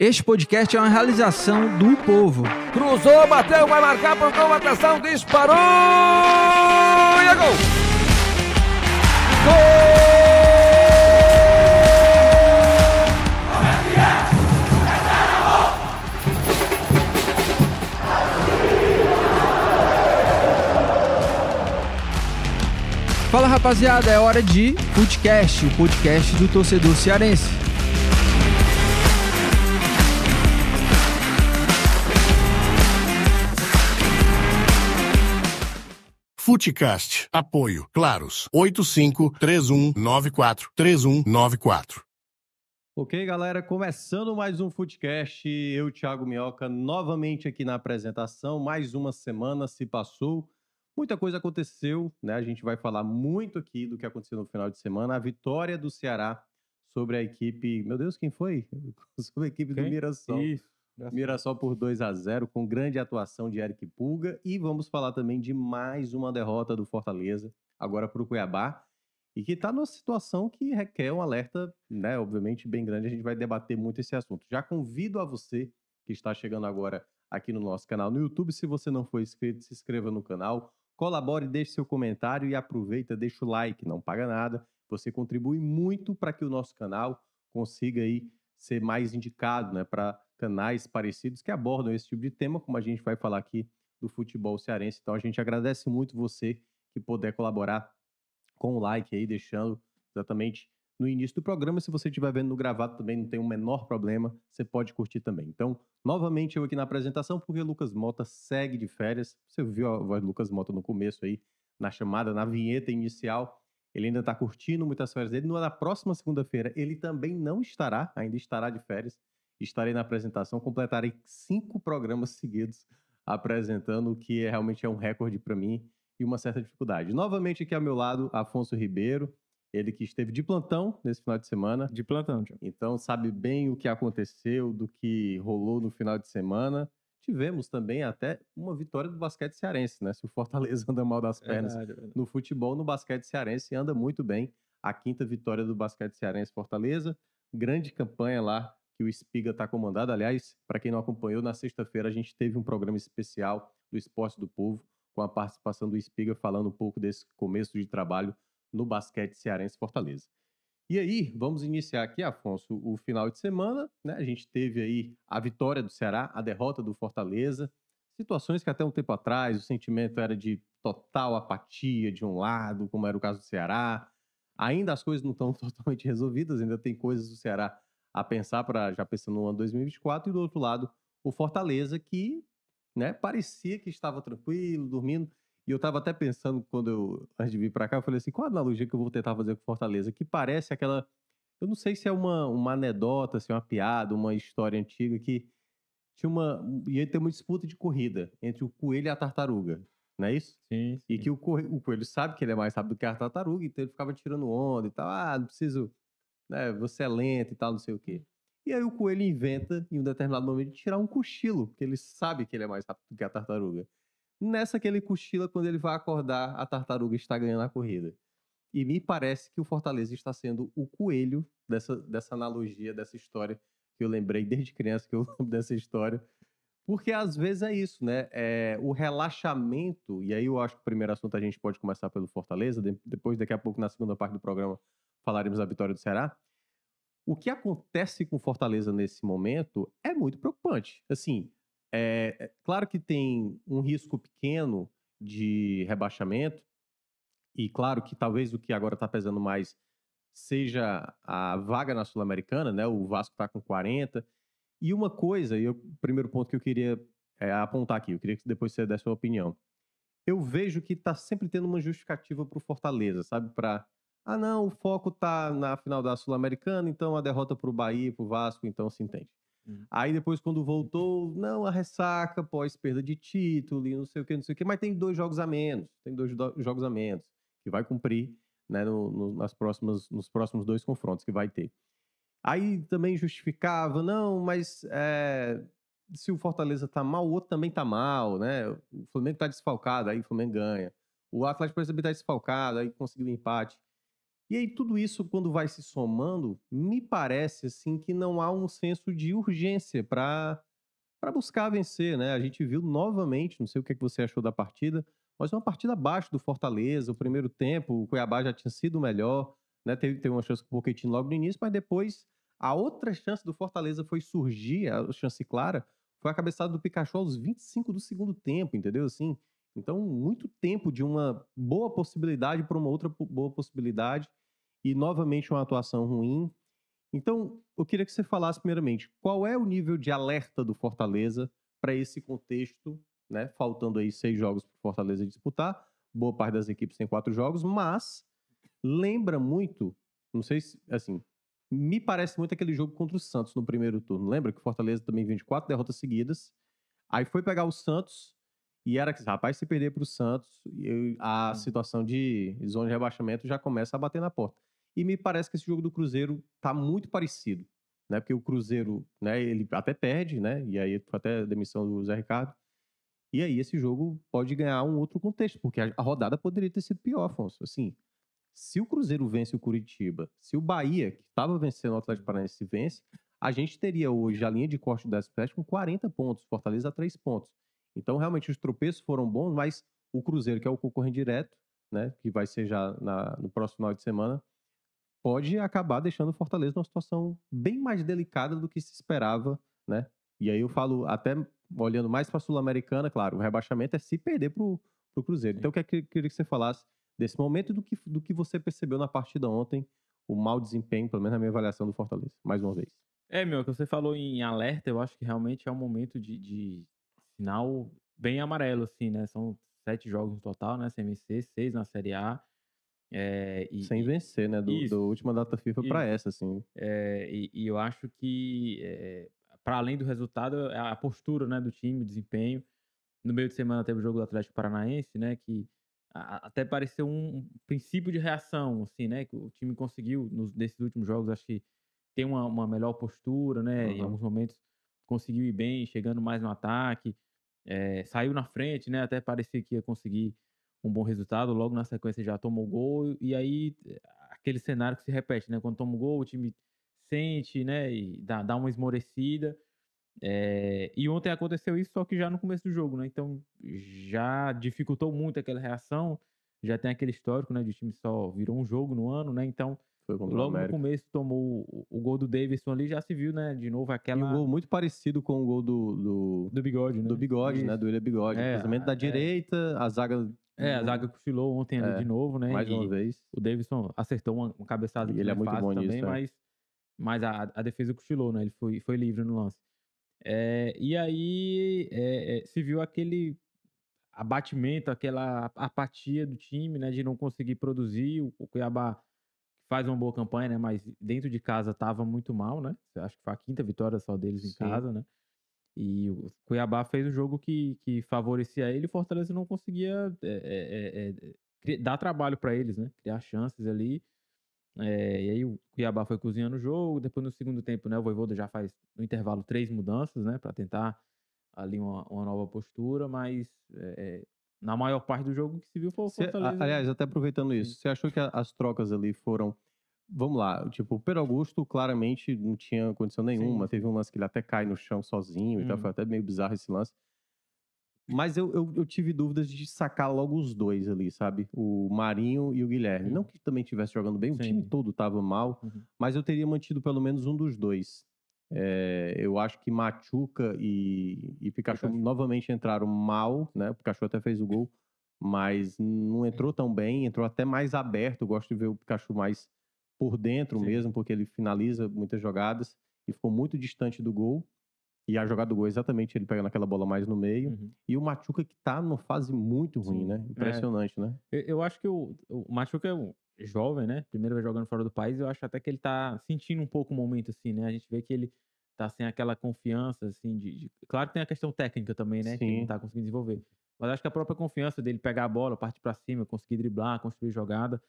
Este podcast é uma realização do povo. Cruzou, bateu, vai marcar por gol, atenção, disparou! E é gol! Fala rapaziada, é hora de Footcast, o podcast do torcedor cearense. Footcast. Apoio. Claros. 85-3194-3194. Ok, galera, começando mais um Footcast, eu, Thiago Minhoca, novamente aqui na apresentação. Mais uma semana se passou, muita coisa aconteceu, né? A gente vai falar muito aqui do que aconteceu no final de semana. A vitória do Ceará sobre a equipe. Meu Deus, quem foi? sobre a equipe do Quem? Mirassol. Isso. Mirassol por 2 a 0 com grande atuação de Eric Pulga. E vamos falar também de mais uma derrota do Fortaleza, agora para o Cuiabá. E que está numa situação que requer um alerta, né? Obviamente, bem grande. A gente vai debater muito esse assunto. Já convido a você que está chegando agora aqui no nosso canal no YouTube. Se você não for inscrito, se inscreva no canal. Colabore, deixe seu comentário e aproveita, deixa o like, não paga nada. Você contribui muito para que o nosso canal consiga aí ser mais indicado, né, para canais parecidos que abordam esse tipo de tema, como a gente vai falar aqui do futebol cearense. Então a gente agradece muito você que puder colaborar com o like aí, deixando exatamente no início do programa. Se você estiver vendo no gravado também, não tem o menor problema, você pode curtir também. Então, novamente eu aqui na apresentação, porque Lucas Mota segue de férias. Você viu a voz do Lucas Mota no começo aí, na chamada, na vinheta inicial. Ele ainda está curtindo muitas férias dele. Na próxima segunda-feira, ele também não estará, ainda estará de férias. Estarei na apresentação, completarei cinco programas seguidos apresentando, o que é, realmente é um recorde para mim e uma certa dificuldade. Novamente aqui ao meu lado, Afonso Ribeiro, ele que esteve de plantão nesse final de semana, De plantão, Thiago. então sabe bem o que aconteceu, do que rolou no final de semana. Tivemos também até uma vitória do basquete cearense, né? Se o Fortaleza anda mal das pernas Verdade, verdade. no futebol, no basquete cearense anda muito bem. A quinta vitória do basquete cearense Fortaleza. Grande campanha lá que o Espiga está comandado. Aliás, para quem não acompanhou, na sexta-feira a gente teve um programa especial do Esporte do Povo, com a participação do Espiga falando um pouco desse começo de trabalho no basquete cearense Fortaleza. E aí, vamos iniciar aqui, Afonso, o final de semana. Né? A gente teve aí a vitória do Ceará, a derrota do Fortaleza. Situações que até um tempo atrás o sentimento era de total apatia de um lado, como era o caso do Ceará. Ainda as coisas não estão totalmente resolvidas, ainda tem coisas do Ceará a pensar para já pensando no ano 2024 e do outro lado o Fortaleza que, né, parecia que estava tranquilo, dormindo. E eu estava até pensando quando eu antes de vir para cá, eu falei assim, qual a analogia que eu vou tentar fazer com o Fortaleza? Que parece aquela, eu não sei se é uma, uma anedota, é uma piada, uma história antiga que tinha uma ia ter uma disputa de corrida entre o coelho e a tartaruga, não é isso? Sim, E sim. que o, corre- o coelho sabe que ele é mais rápido que a tartaruga, então ele ficava tirando onda e tal. Ah, não preciso, né? Você é lento e tal, não sei o quê. E aí o coelho inventa, em um determinado momento, de tirar um cochilo, porque ele sabe que ele é mais rápido que a tartaruga. Nessa que ele cochila, quando ele vai acordar, a tartaruga está ganhando a corrida. E me parece que o Fortaleza está sendo o coelho dessa, dessa analogia, dessa história que eu lembrei desde criança que eu lembro dessa história. Porque às vezes é isso, né? É, o relaxamento, e aí eu acho que o primeiro assunto a gente pode começar pelo Fortaleza, de- depois, daqui a pouco, na segunda parte do programa, falaremos da vitória do Ceará. O que acontece com Fortaleza nesse momento é muito preocupante. Assim, é, é claro que tem um risco pequeno de rebaixamento, e claro que talvez o que agora está pesando mais seja a vaga na Sul-Americana, né? O Vasco está com 40. E uma coisa, e o primeiro ponto que eu queria é, apontar aqui, eu queria que depois você desse sua opinião. Eu vejo que está sempre tendo uma justificativa para o Fortaleza, sabe? Para, ah, não, o foco tá na final da Sul-Americana, então a derrota para o Bahia, para o Vasco, então se entende. Uhum. Aí depois, quando voltou, não, a ressaca pós perda de título e não sei o que, não sei o que, mas tem dois jogos a menos, tem dois do- jogos a menos, que vai cumprir né, no- no- nas próximas, nos próximos dois confrontos que vai ter. Aí também justificava, não, mas é, se o Fortaleza tá mal, o outro também tá mal, né? O Flamengo tá desfalcado, aí o Flamengo ganha. O Atlético Paranaense também tá desfalcado, aí conseguiu um empate. E aí tudo isso, quando vai se somando, me parece assim que não há um senso de urgência para para buscar vencer, né? A gente viu novamente, não sei o que, é que você achou da partida, mas uma partida abaixo do Fortaleza. O primeiro tempo, o Cuiabá já tinha sido melhor, né? Teve, teve uma chance com o Pochettino logo no início, mas depois a outra chance do Fortaleza foi surgir, a chance clara, foi a cabeçada do Pikachu aos 25 do segundo tempo, entendeu? Assim, então, muito tempo de uma boa possibilidade para uma outra boa possibilidade e novamente uma atuação ruim. Então, eu queria que você falasse primeiramente, qual é o nível de alerta do Fortaleza para esse contexto, né? Faltando aí seis jogos para o Fortaleza disputar, boa parte das equipes tem quatro jogos, mas lembra muito, não sei se, assim, me parece muito aquele jogo contra o Santos no primeiro turno. Lembra que o Fortaleza também vem de quatro derrotas seguidas, aí foi pegar o Santos e era que, rapaz, se perder para o Santos, a situação de zona de rebaixamento já começa a bater na porta. E me parece que esse jogo do Cruzeiro tá muito parecido, né? Porque o Cruzeiro, né, ele até perde, né? E aí foi até a demissão do Zé Ricardo. E aí esse jogo pode ganhar um outro contexto, porque a rodada poderia ter sido pior, Afonso. Assim, se o Cruzeiro vence o Curitiba, se o Bahia, que estava vencendo o Atlético Paranaense, vence, a gente teria hoje a linha de corte do Express com 40 pontos, Fortaleza 3 pontos. Então, realmente, os tropeços foram bons, mas o Cruzeiro, que é o concorrente direto, né, que vai ser já na, no próximo final de semana, pode acabar deixando o Fortaleza numa situação bem mais delicada do que se esperava, né? E aí eu falo, até olhando mais para a Sul-Americana, claro, o rebaixamento é se perder para o Cruzeiro. Então eu queria que você falasse desse momento do que, do que você percebeu na partida ontem, o mau desempenho, pelo menos na minha avaliação do Fortaleza, mais uma vez. É, meu, que você falou em alerta, eu acho que realmente é um momento de, de final bem amarelo, assim, né? São sete jogos no total, né? CMC, seis na Série A. É, e, Sem vencer, né? Do, do última data FIFA para essa, assim. É, e, e, eu acho que, é, para além do resultado, é a postura né, do time, o desempenho. No meio de semana teve o jogo do Atlético Paranaense, né? Que a, até pareceu um, um, princípio de reação, assim, né? Que o time conseguiu, nos, nesses últimos jogos, acho que ter uma, uma melhor postura, né? Uhum. Em alguns momentos conseguiu ir bem, chegando mais no ataque. É, saiu na frente, né? Até parecia que ia conseguir um bom resultado, logo na sequência já tomou gol, e aí aquele cenário que se repete, né? Quando toma o gol, o time sente, né? E dá, dá uma esmorecida. É, e ontem aconteceu isso, só que já no começo do jogo, né? Então já dificultou muito aquela reação. Já tem aquele histórico, né? De o time só virou um jogo no ano, né? Então logo no começo tomou o, o, gol do Davidson ali, já se viu, né? De novo aquela. E um gol muito parecido com o gol do. Do, do Bigode, né? Do Bigode, né? Isso. né? Do William Bigode. É, cruzamento da é. direita, a zaga é, a zaga cochilou ontem ali é, de novo, né? Mais uma vez. O Davidson acertou uma, uma cabeçada e ele é muito bom também, nisso, é. mas, mas a, a defesa cochilou, né? Ele foi, foi livre no lance. É, e aí é, é, se viu aquele abatimento, aquela apatia do time, né? De não conseguir produzir. O, o Cuiabá faz uma boa campanha, né? Mas dentro de casa tava muito mal, né? Acho que foi a quinta vitória só deles em Sim. casa, né? E o Cuiabá fez um jogo que, que favorecia ele e o Fortaleza não conseguia é, é, é, dar trabalho para eles, né? Criar chances ali. e aí o Cuiabá foi cozinhando o jogo. Depois no segundo tempo, né? O Voivoda já faz no intervalo três mudanças, né? Para tentar ali uma, uma, nova postura, mas na maior parte do jogo que se viu foi o Fortaleza. Cê, aliás, até aproveitando isso, você achou que as trocas ali foram vamos lá, tipo, o Pedro Augusto claramente não tinha condição nenhuma. Sim. Teve um lance que ele até cai no chão sozinho hum. e tal. Foi uhum. até meio bizarro esse lance. Mas eu, eu, eu, tive dúvidas de sacar logo os dois ali, sabe? O Marinho e o Guilherme. Não que também estivesse jogando bem, Sim. o time todo tava mal, uhum. mas eu teria mantido pelo menos um dos dois. É, eu acho que Machuca e, e Pikachu, Pikachu novamente entraram mal, né? O Pikachu até fez o gol, mas não entrou tão bem, entrou até mais aberto. Eu gosto de ver o Pikachu mais por dentro Sim. mesmo, porque ele finaliza muitas jogadas e ficou muito distante do gol. E a jogada do gol, exatamente, ele pegando aquela bola mais no meio. Uhum. E o Machuca que tá numa fase muito ruim, Sim. né? Impressionante, é. né? Eu, eu, acho que o, o Machuca é um jovem, né? Primeiro vai jogando fora do país. Eu acho até que ele tá sentindo um pouco o momento, assim, né? A gente vê que ele tá sem aquela confiança, assim, de... de... Claro que tem a questão técnica também, né? Sim. Que ele não tá conseguindo desenvolver. Mas acho que a própria confiança dele pegar a bola, partir para cima, conseguir driblar, construir jogada,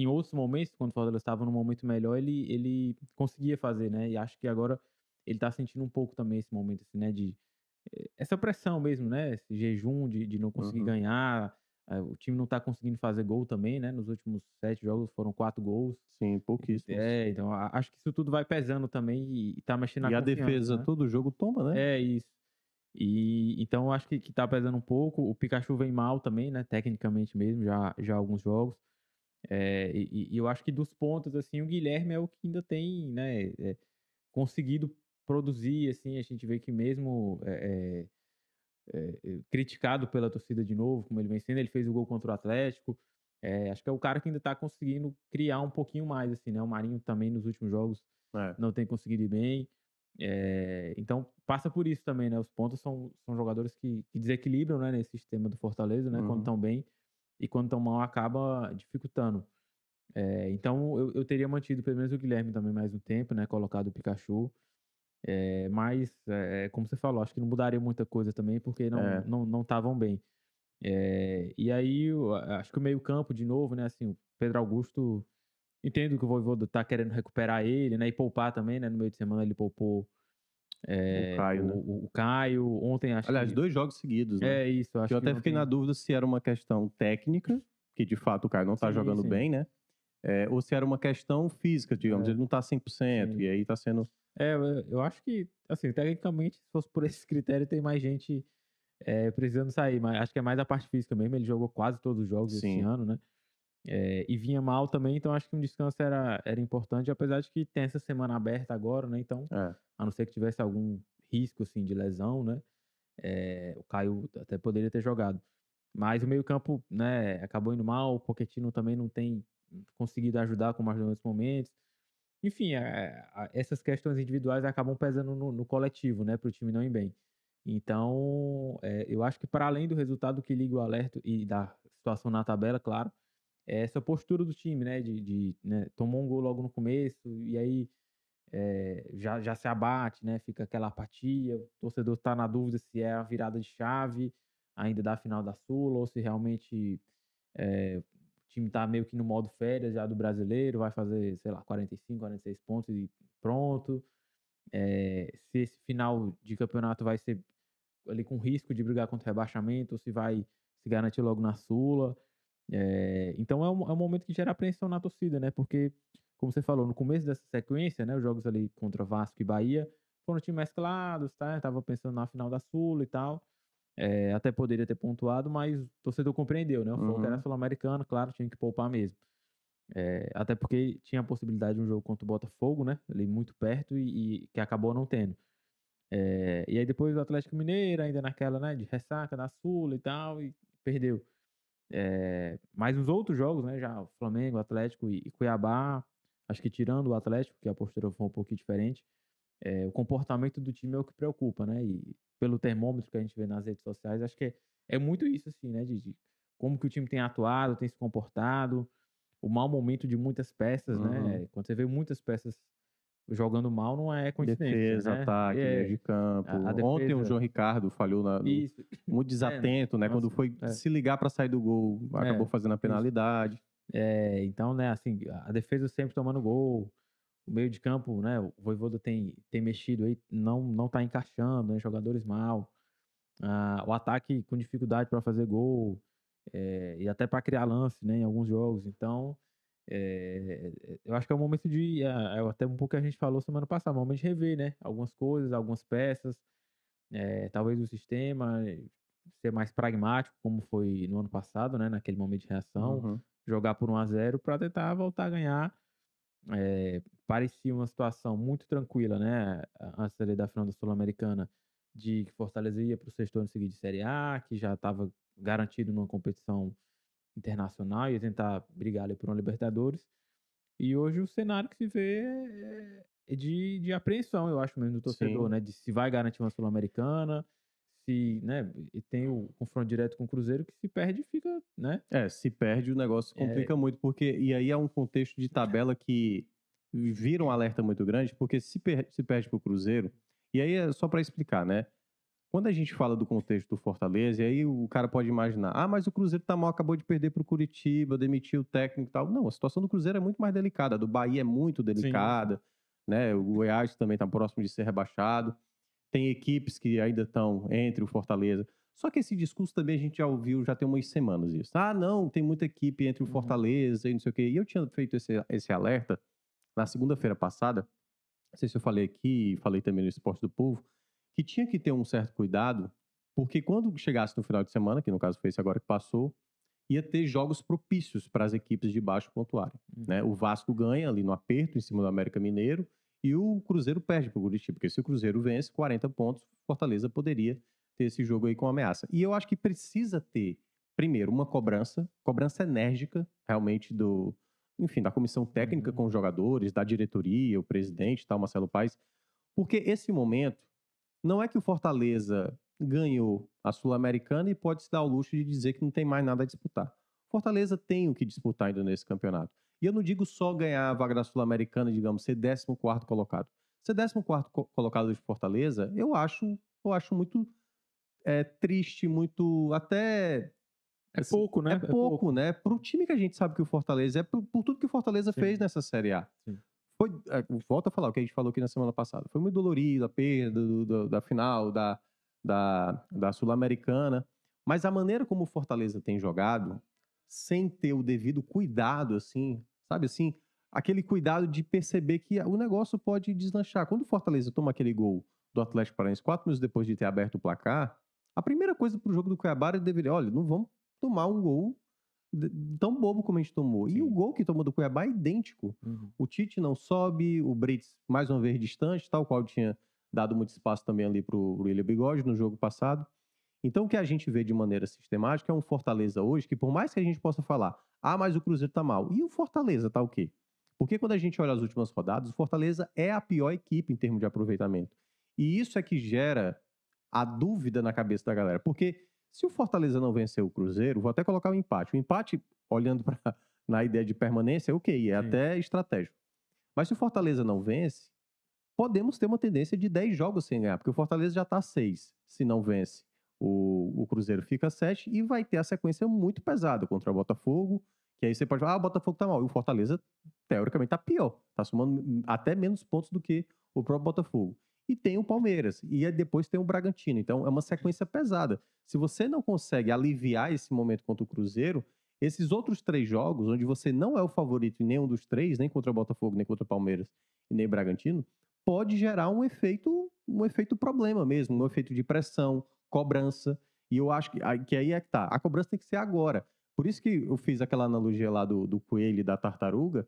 que em outros momentos, quando o Fortaleza estava num momento melhor, ele, ele conseguia fazer, né? E acho que agora ele está sentindo um pouco também esse momento, assim, né? De eh, essa pressão mesmo, né? Esse jejum de, de não conseguir uhum. ganhar. É, o time não tá conseguindo fazer gol também, né? Nos últimos sete jogos foram quatro gols. Sim, pouquíssimo. É, então acho que isso tudo vai pesando também e, e tá mexendo na E a defesa, né? todo jogo toma, né? É isso. E então acho que, que tá pesando um pouco. O Pikachu vem mal também, né? Tecnicamente mesmo, já, já alguns jogos. É, e, e eu acho que dos pontos, assim, o Guilherme é o que ainda tem, né? é, conseguido produzir, assim, a gente vê que mesmo é, criticado pela torcida de novo, como ele vem sendo, ele fez o gol contra o Atlético. É, acho que é o cara que ainda tá conseguindo criar um pouquinho mais, assim, né? O Marinho também nos últimos jogos É. não tem conseguido ir bem. Então passa por isso também, né? Os pontos são, são jogadores que, que desequilibram né, nesse sistema do Fortaleza, né? Quando Uhum. estão bem e quando estão mal acaba dificultando. É, então eu, eu teria mantido pelo menos o Guilherme também mais um tempo, né? Colocado o Pikachu. É, mas, é, como você falou, acho que não mudaria muita coisa também, porque não É. não não estavam bem. E aí, eu acho que o meio-campo, de novo, né? Assim, o Pedro Augusto. Entendo que o Voivoda tá querendo recuperar ele, né? E poupar também, né? No meio de semana ele poupou é, Caio, o, né? o- Caio. Ontem acho Aliás, que. dois jogos seguidos, né? É isso, acho Que eu até que fiquei na dúvida se era uma questão técnica, que de fato o Caio não tá Sim, jogando sim. bem, né? É, ou se era uma questão física, digamos, É. ele não tá 100%, Sim. e aí tá sendo... É, eu, acho que, assim, tecnicamente, se fosse por esse critério, tem mais gente é, precisando sair, mas acho que é mais a parte física mesmo. Ele jogou quase todos os jogos esse ano, né? É, e vinha mal também, então acho que um descanso era, era importante, apesar de que tem essa semana aberta agora, né? Então, É, a não ser que tivesse algum risco, assim, de lesão, né? É, o Caio até poderia ter jogado. Mas o meio-campo, né, acabou indo mal, o Pochettino também não tem conseguido ajudar como ajudou nesse momentos. Enfim, a- essas questões individuais acabam pesando no, no coletivo, né, para o time não ir bem. Então, eu acho que para além do resultado que liga o alerta e da situação na tabela, claro, essa postura do time, né, de, de né, tomou um gol logo no começo e aí é, já, já se abate, né? Fica aquela apatia. O torcedor está na dúvida se é a virada de chave ainda da final da Sula ou se realmente é, o time está meio que no modo férias já do brasileiro, vai fazer, sei lá, 45, 46 pontos e pronto. É, se esse final de campeonato vai ser ali com risco de brigar contra rebaixamento ou se vai se garantir logo na Sula. É, então é um, é um momento que gera apreensão na torcida, né? Porque como você falou, no começo dessa sequência, né, os jogos ali contra Vasco e Bahia foram times mesclados, tá? Eu tava pensando na final da Sula e tal. É, até poderia ter pontuado, mas o torcedor compreendeu, né? O foco era Uhum. sul-americano, claro, tinha que poupar mesmo. É, até porque tinha a possibilidade de um jogo contra o Botafogo, né? Ali muito perto e, e que acabou não tendo. É, e aí depois o Atlético Mineiro, ainda naquela, né, de ressaca da Sula e tal, e perdeu. É, mas os outros jogos, né, já Flamengo, Atlético e, e Cuiabá, acho que tirando o Atlético, que a postura foi um pouquinho diferente, é, o comportamento do time é o que preocupa, né? E pelo termômetro que a gente vê nas redes sociais, acho que é, é muito isso, assim, né? De, de como que o time tem atuado, tem se comportado, o mau momento de muitas peças, Uhum. né? Quando você vê muitas peças jogando mal, não é coincidência, Defesa, né? ataque, É, meio de campo. a- a Ontem o defesa- João Ricardo falhou na, no- Isso. muito desatento, né? Quando nossa, foi é. se ligar para sair do gol, acabou fazendo a penalidade. É, então, né, assim, a defesa sempre tomando gol, o meio de campo, né, o Voivoda tem, tem mexido aí, não, não tá encaixando, né, jogadores mal, Ah, o ataque com dificuldade para fazer gol, é, e até para criar lance, né, em alguns jogos, então, é, eu acho que é o momento de, é, é até um pouco que a gente falou semana passada, o momento de rever, né, algumas coisas, algumas peças, é, talvez o sistema, eh, ser mais pragmático, como foi no ano passado, né, naquele momento de reação, Uhum. jogar por 1 a 0 para tentar voltar a ganhar. É, parecia uma situação muito tranquila, né? a- Antes da final da Sul-Americana, de que Fortaleza ia para o sexto ano seguinte de Série A, que já estava garantido numa competição internacional, ia tentar brigar ali por uma Libertadores. E hoje o cenário que se vê é- é de, de apreensão, eu acho mesmo, do torcedor, Sim. né? De se vai garantir uma Sul-Americana, se, né? E tem o confronto direto com o Cruzeiro, que se perde fica, né? É, se perde o negócio É. complica muito, porque e aí é um contexto de tabela que vira um alerta muito grande, porque se, per- se perde para o Cruzeiro, e aí é só para explicar, né? Quando a gente fala do contexto do Fortaleza, e aí o cara pode imaginar, ah, mas o Cruzeiro tá mal, acabou de perder para o Curitiba, demitiu o técnico e tal. Não, a situação do Cruzeiro é muito mais delicada, a do Bahia é muito delicada, né? O Goiás também tá próximo de ser rebaixado. Tem equipes que ainda estão entre o Fortaleza. Só que esse discurso também a gente já ouviu já tem umas semanas isso. Ah, não, tem muita equipe entre o Uhum. Fortaleza e não sei o quê. E eu tinha feito esse, esse alerta na segunda-feira passada. Não sei se eu falei aqui, falei também no Esporte do Povo, que tinha que ter um certo cuidado, porque quando chegasse no final de semana, que no caso foi esse agora que passou, ia ter jogos propícios para as equipes de baixo pontuarem. Uhum. Né? O Vasco ganha ali no aperto, em cima do América Mineiro, e o Cruzeiro perde para o Curitiba, porque se o Cruzeiro vence 40 pontos, Fortaleza poderia ter esse jogo aí com ameaça. E eu acho que precisa ter, primeiro, uma cobrança, cobrança enérgica, realmente, do, enfim, da comissão técnica Uhum. com os jogadores, da diretoria, o presidente, tal, Marcelo Paes, porque esse momento não é que o Fortaleza ganhou a Sul-Americana e pode se dar o luxo de dizer que não tem mais nada a disputar. Fortaleza tem o que disputar ainda nesse campeonato. E eu não digo só ganhar a vaga da Sul-Americana, digamos, ser 14 colocado. Ser 14 co- colocado de Fortaleza, eu acho, eu acho muito é, triste, muito até É assim, pouco, né? é pouco, né? Pro time que a gente sabe que o Fortaleza é, por, por tudo que o Fortaleza Sim. fez nessa Série A. Sim. Foi, é, volta a falar o que a gente falou aqui na semana passada. Foi muito dolorido a perda do- do- da final, da, da, da Sul-Americana. Mas a maneira como o Fortaleza tem jogado, sem ter o devido cuidado, assim, sabe assim, aquele cuidado de perceber que o negócio pode deslanchar. Quando o Fortaleza toma aquele gol do Atlético Paranaense quatro minutos depois de ter aberto o placar, a primeira coisa pro jogo do Cuiabá ele deveria, olha, não vamos tomar um gol tão bobo como a gente tomou. E Sim. o gol que tomou do Cuiabá é idêntico. Uhum. O Tite não sobe, o Brits mais uma vez distante, tal qual tinha dado muito espaço também ali pro William Bigode no jogo passado. Então o que a gente vê de maneira sistemática é um Fortaleza hoje que por mais que a gente possa falar, ah, mas o Cruzeiro tá mal. E o Fortaleza tá o quê? Porque quando a gente olha as últimas rodadas, o Fortaleza é a pior equipe em termos de aproveitamento. E isso é que gera a dúvida na cabeça da galera. Porque se o Fortaleza não vencer o Cruzeiro, vou até colocar o empate. O empate, olhando para na ideia de permanência, ok, é Sim. até estratégico. Mas se o Fortaleza não vence, podemos ter uma tendência de 10 jogos sem ganhar, porque o Fortaleza já está a 6, se não vence. O, o Cruzeiro fica a 7 e vai ter a sequência muito pesada contra o Botafogo, que aí você pode falar, ah, o Botafogo tá mal. E o Fortaleza, teoricamente, tá pior. Tá somando até menos pontos do que o próprio Botafogo. E tem o Palmeiras. E depois tem o Bragantino. Então é uma sequência pesada. Se você não consegue aliviar esse momento contra o Cruzeiro, esses outros três jogos, onde você não é o favorito em nenhum dos três, nem contra o Botafogo, nem contra o Palmeiras e nem Bragantino, pode gerar um efeito, um efeito problema mesmo, um efeito de pressão, cobrança. E eu acho que, que aí é que tá. A cobrança tem que ser agora. Por isso que eu fiz aquela analogia lá do, do coelho e da tartaruga,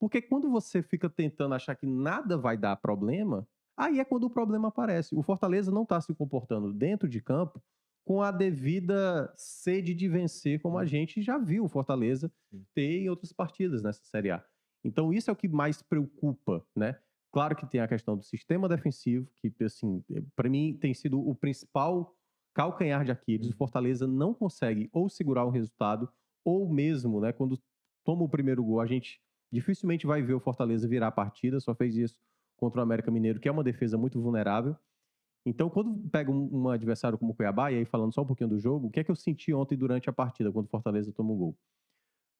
porque quando você fica tentando achar que nada vai dar problema, aí é quando o problema aparece. O Fortaleza não está se comportando dentro de campo com a devida sede de vencer, como a gente já viu o Fortaleza ter em outras partidas nessa Série A. Então isso é o que mais preocupa, né? Claro que tem a questão do sistema defensivo, que assim, para mim tem sido o principal calcanhar de Aquiles. O Uhum. Fortaleza não consegue ou segurar o resultado, ou mesmo, né, quando toma o primeiro gol, a gente dificilmente vai ver o Fortaleza virar a partida, só fez isso contra o América Mineiro, que é uma defesa muito vulnerável. Então, quando pega um, um adversário como o Cuiabá, e aí falando só um pouquinho do jogo, o que é que eu senti ontem durante a partida, quando o Fortaleza toma um gol?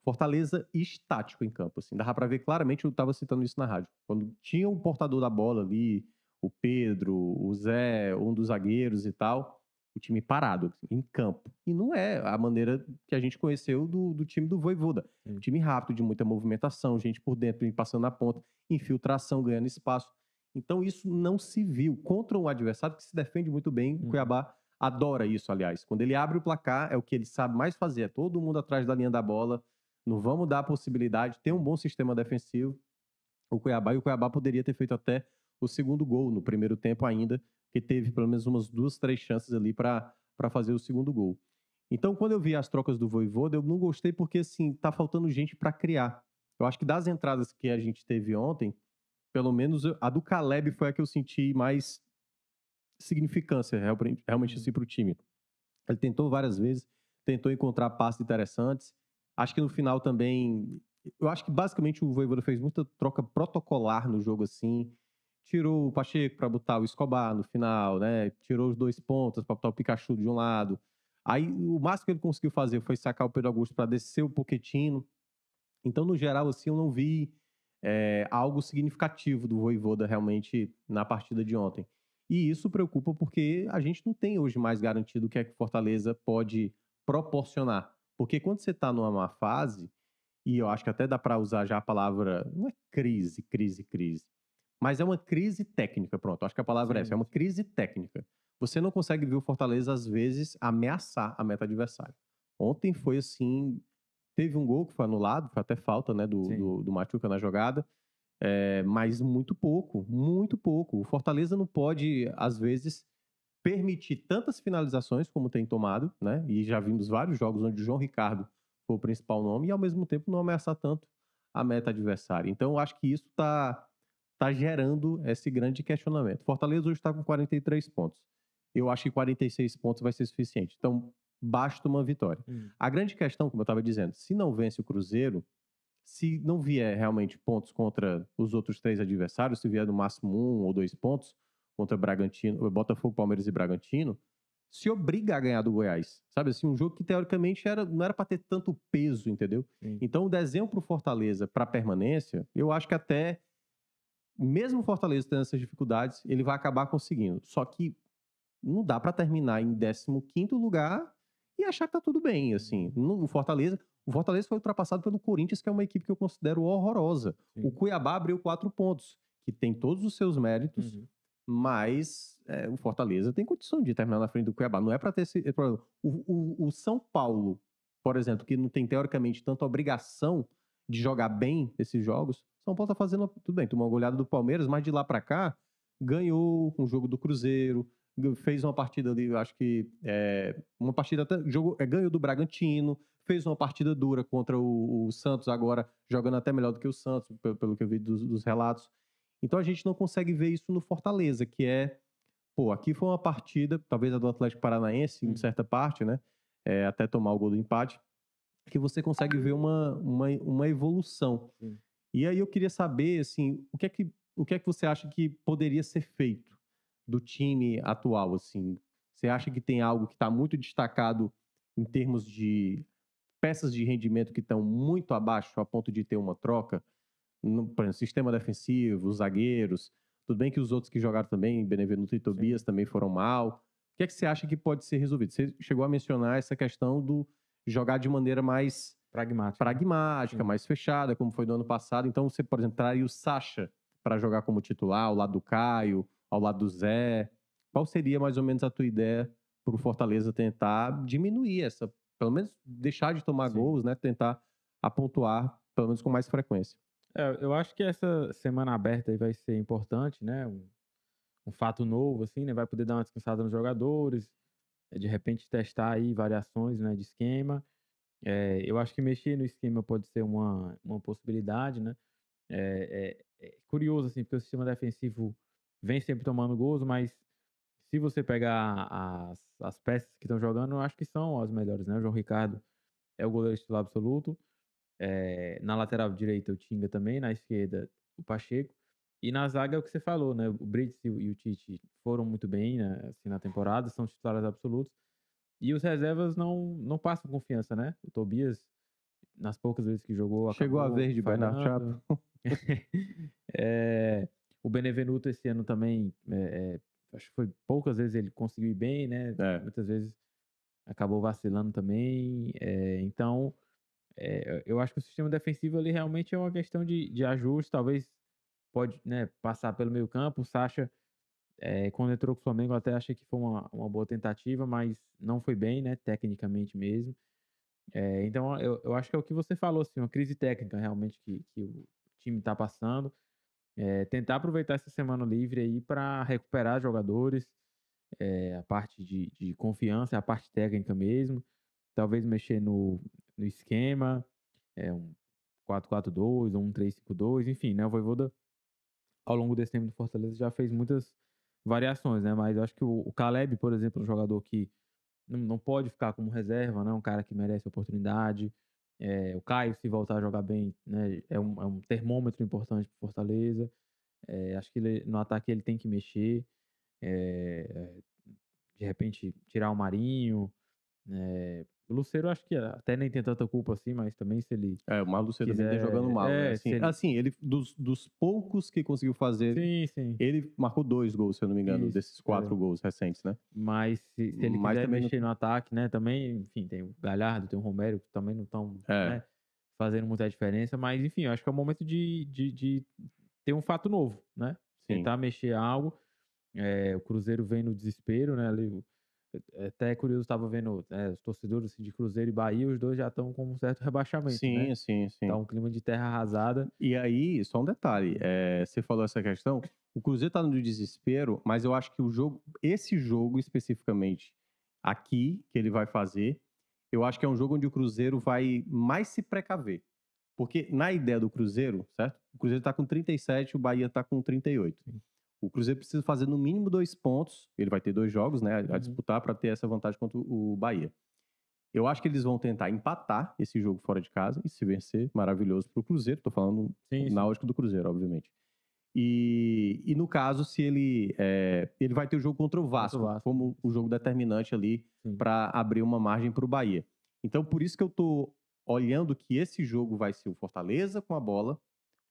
Fortaleza estático em campo, assim. Dava pra ver claramente, eu tava citando isso na rádio. Quando tinha o portador da bola ali, o Pedro, o Zé, um dos zagueiros e tal, o time parado, assim, em campo. E não é a maneira que a gente conheceu do, do time do Voivoda. Um time rápido, de muita movimentação, gente por dentro, passando na ponta, infiltração, ganhando espaço. Então isso não se viu contra um adversário que se defende muito bem. O Uhum. Cuiabá adora isso, aliás. Quando ele abre o placar, é o que ele sabe mais fazer. É todo mundo atrás da linha da bola. Não vamos dar a possibilidade. Tem um bom sistema defensivo. O Cuiabá e o Cuiabá poderia ter feito até o segundo gol no primeiro tempo ainda, que teve pelo menos umas duas, três chances ali para fazer o segundo gol. Então, quando eu vi as trocas do Voivoda, eu não gostei porque, assim, tá faltando gente para criar. Eu acho que das entradas que a gente teve ontem, pelo menos a do Caleb foi a que eu senti mais significância, realmente, assim, pro time. Ele tentou várias vezes, tentou encontrar passes interessantes. Acho que no final também. Eu acho que basicamente o Voivoda fez muita troca protocolar no jogo, assim. Tirou o Pacheco para botar o Escobar no final, né? Tirou os dois pontas para botar o Pikachu de um lado. Aí o máximo que ele conseguiu fazer foi sacar o Pedro Augusto para descer o Poquetino. Então, no geral, assim, eu não vi é, algo significativo do Voivoda realmente na partida de ontem. E isso preocupa porque a gente não tem hoje mais garantido o que é que Fortaleza pode proporcionar. Porque quando você está numa má fase, e eu acho que até dá para usar já a palavra, não é crise, crise, crise, mas é uma crise técnica, pronto, acho que a palavra é essa, é uma crise técnica. Você não consegue ver o Fortaleza, às vezes, ameaçar a meta adversária. Ontem foi assim, teve um gol que foi anulado, foi até falta né, do, do, do Machuca na jogada, é, mas muito pouco, muito pouco. O Fortaleza não pode, às vezes, permitir tantas finalizações como tem tomado, né? E já vimos vários jogos onde o João Ricardo foi o principal nome e ao mesmo tempo não ameaçar tanto a meta adversária. Então acho que isso está tá gerando esse grande questionamento. Fortaleza hoje está com 43 pontos. Eu acho que 46 pontos vai ser suficiente. Então basta uma vitória. Hum. A grande questão, como eu estava dizendo, se não vence o Cruzeiro, se não vier realmente pontos contra os outros três adversários, se vier no máximo um ou dois pontos contra Bragantino, Botafogo, Palmeiras e Bragantino, se obriga a ganhar do Goiás. Sabe assim, um jogo que teoricamente era, não era para ter tanto peso, entendeu? Sim. Então o desenho para o Fortaleza para permanência, eu acho que até mesmo o Fortaleza tendo essas dificuldades, ele vai acabar conseguindo. Só que não dá para terminar em 15º lugar e achar que tá tudo bem, assim. No Fortaleza, o Fortaleza foi ultrapassado pelo Corinthians, que é uma equipe que eu considero horrorosa. Sim. O Cuiabá abriu quatro pontos, que tem todos os seus méritos, uhum mas é, o Fortaleza tem condição de terminar na frente do Cuiabá. Não é para ter esse problema. O, o, o, São Paulo, por exemplo, que não tem teoricamente tanta obrigação de jogar bem esses jogos, São Paulo tá fazendo tudo bem. Tomou uma goleada do Palmeiras, mas de lá para cá ganhou um jogo do Cruzeiro, fez uma partida ali, acho que é, uma partida até jogo, é, ganhou do Bragantino, fez uma partida dura contra o, o, Santos agora, jogando até melhor do que o Santos, pelo, pelo que eu vi dos, dos relatos. Então a gente não consegue ver isso no Fortaleza, que é, pô, aqui foi uma partida, talvez a do Atlético Paranaense, em certa parte, né? É, até tomar o gol do empate, que você consegue ver uma, uma, uma evolução. Sim. E aí eu queria saber, assim, o que é que, o que é que você acha que poderia ser feito do time atual, assim? Você acha que tem algo que está muito destacado em termos de peças de rendimento que estão muito abaixo a ponto de ter uma troca? no, por exemplo, sistema defensivo, os zagueiros. Tudo bem que os outros que jogaram também, Benevenuto e Tobias, Sim. também foram mal. O que é que você acha que pode ser resolvido? Você chegou a mencionar essa questão do jogar de maneira mais pragmática, pragmática mais fechada, como foi no ano passado. Então, você, por exemplo, traria o Sacha para jogar como titular, ao lado do Caio, ao lado do Zé. Qual seria mais ou menos a tua ideia para o Fortaleza tentar diminuir essa, pelo menos deixar de tomar Sim. gols, né? Tentar apontar, pelo menos com mais frequência. É, eu acho que essa semana aberta aí vai ser importante, né? Um, um fato novo, assim, né? Vai poder dar uma descansada nos jogadores, eh, de repente testar aí variações né, de esquema. É, eu acho que mexer no esquema pode ser uma, uma possibilidade, né? É, é, é, curioso, assim, porque o sistema defensivo vem sempre tomando gols, mas se você pegar as, as peças que estão jogando, eu acho que são as melhores, né? O João Ricardo é o goleiro titular absoluto. É, na lateral direita o Tinga também, na esquerda o Pacheco. E na zaga é o que você falou, né? O Brits e o Tite foram muito bem né? assim, na temporada, são titulares absolutos. E os reservas não, não passam confiança, né? O Tobias, nas poucas vezes que jogou. Chegou a vez de Chapo. é, o Benevenuto esse ano também, é, é, acho que foi poucas vezes ele conseguiu ir bem, né? É. Muitas vezes acabou vacilando também. É, então, é, eu acho que o sistema defensivo ali realmente é uma questão de, de ajuste, talvez pode né, passar pelo meio campo. O Sacha, é, quando entrou com o Flamengo, eu até achei que foi uma, uma boa tentativa, mas não foi bem, né, tecnicamente mesmo. É, então, eu, eu acho que é o que você falou, assim, uma crise técnica realmente que, que o time está passando. É, tentar aproveitar essa semana livre aí para recuperar jogadores, é, a parte de, de confiança, a parte técnica mesmo. Talvez mexer no, no esquema, um 4-4-2 ou um 3-5-2, enfim, né? O Voivoda, ao longo desse tempo do Fortaleza, já fez muitas variações, né? Mas eu acho que o, o Caleb, por exemplo, é um jogador que não, não pode ficar como reserva, né? Um cara que merece oportunidade. É, o Caio, se voltar a jogar bem, né? É um, é um termômetro importante para Fortaleza. É, acho que ele, no ataque ele tem que mexer. É, de repente, tirar o Marinho, é, O Luceiro acho que até nem tem tanta culpa assim, mas também se ele. É, o Marlon Luceiro também tá quiser- jogando mal, né? é, Assim, se ele- assim, ele, dos, dos poucos que conseguiu fazer, Sim, sim. ele marcou dois gols, se eu não me engano, Isso, desses quatro é. gols recentes, né? Mas se, se ele Mas quiser também não- mexer no ataque, né? Também, enfim, tem o Galhardo, tem o Romero, que também não estão É. fazendo muita diferença. Mas, enfim, eu acho que é o momento de, de, de ter um fato novo, né? Sim. Tentar mexer algo. É, o Cruzeiro vem no desespero, né? Ali, o- é até curioso, estava vendo é, os torcedores assim, de Cruzeiro e Bahia, os dois já estão com um certo rebaixamento, Sim, né? sim, sim. Tá um clima de terra arrasada. E aí, só um detalhe, é, você falou essa questão, o Cruzeiro tá no desespero, mas eu acho que o jogo, esse jogo especificamente, aqui, que ele vai fazer, eu acho que é um jogo onde o Cruzeiro vai mais se precaver. Porque na ideia do Cruzeiro, certo? O Cruzeiro tá com 37, o Bahia tá com 38. Sim. O Cruzeiro precisa fazer no mínimo dois pontos, ele vai ter dois jogos, né, a Uhum. disputar para ter essa vantagem contra o Bahia. Eu acho que eles vão tentar empatar esse jogo fora de casa e se vencer, maravilhoso pro Cruzeiro. Tô falando Sim, sim. na ótica do Cruzeiro, obviamente. E, e no caso, se ele é, ele vai ter o jogo contra o Vasco, Vasco. como o jogo determinante ali para abrir uma margem para o Bahia. Então, por isso que eu tô olhando que esse jogo vai ser o Fortaleza com a bola,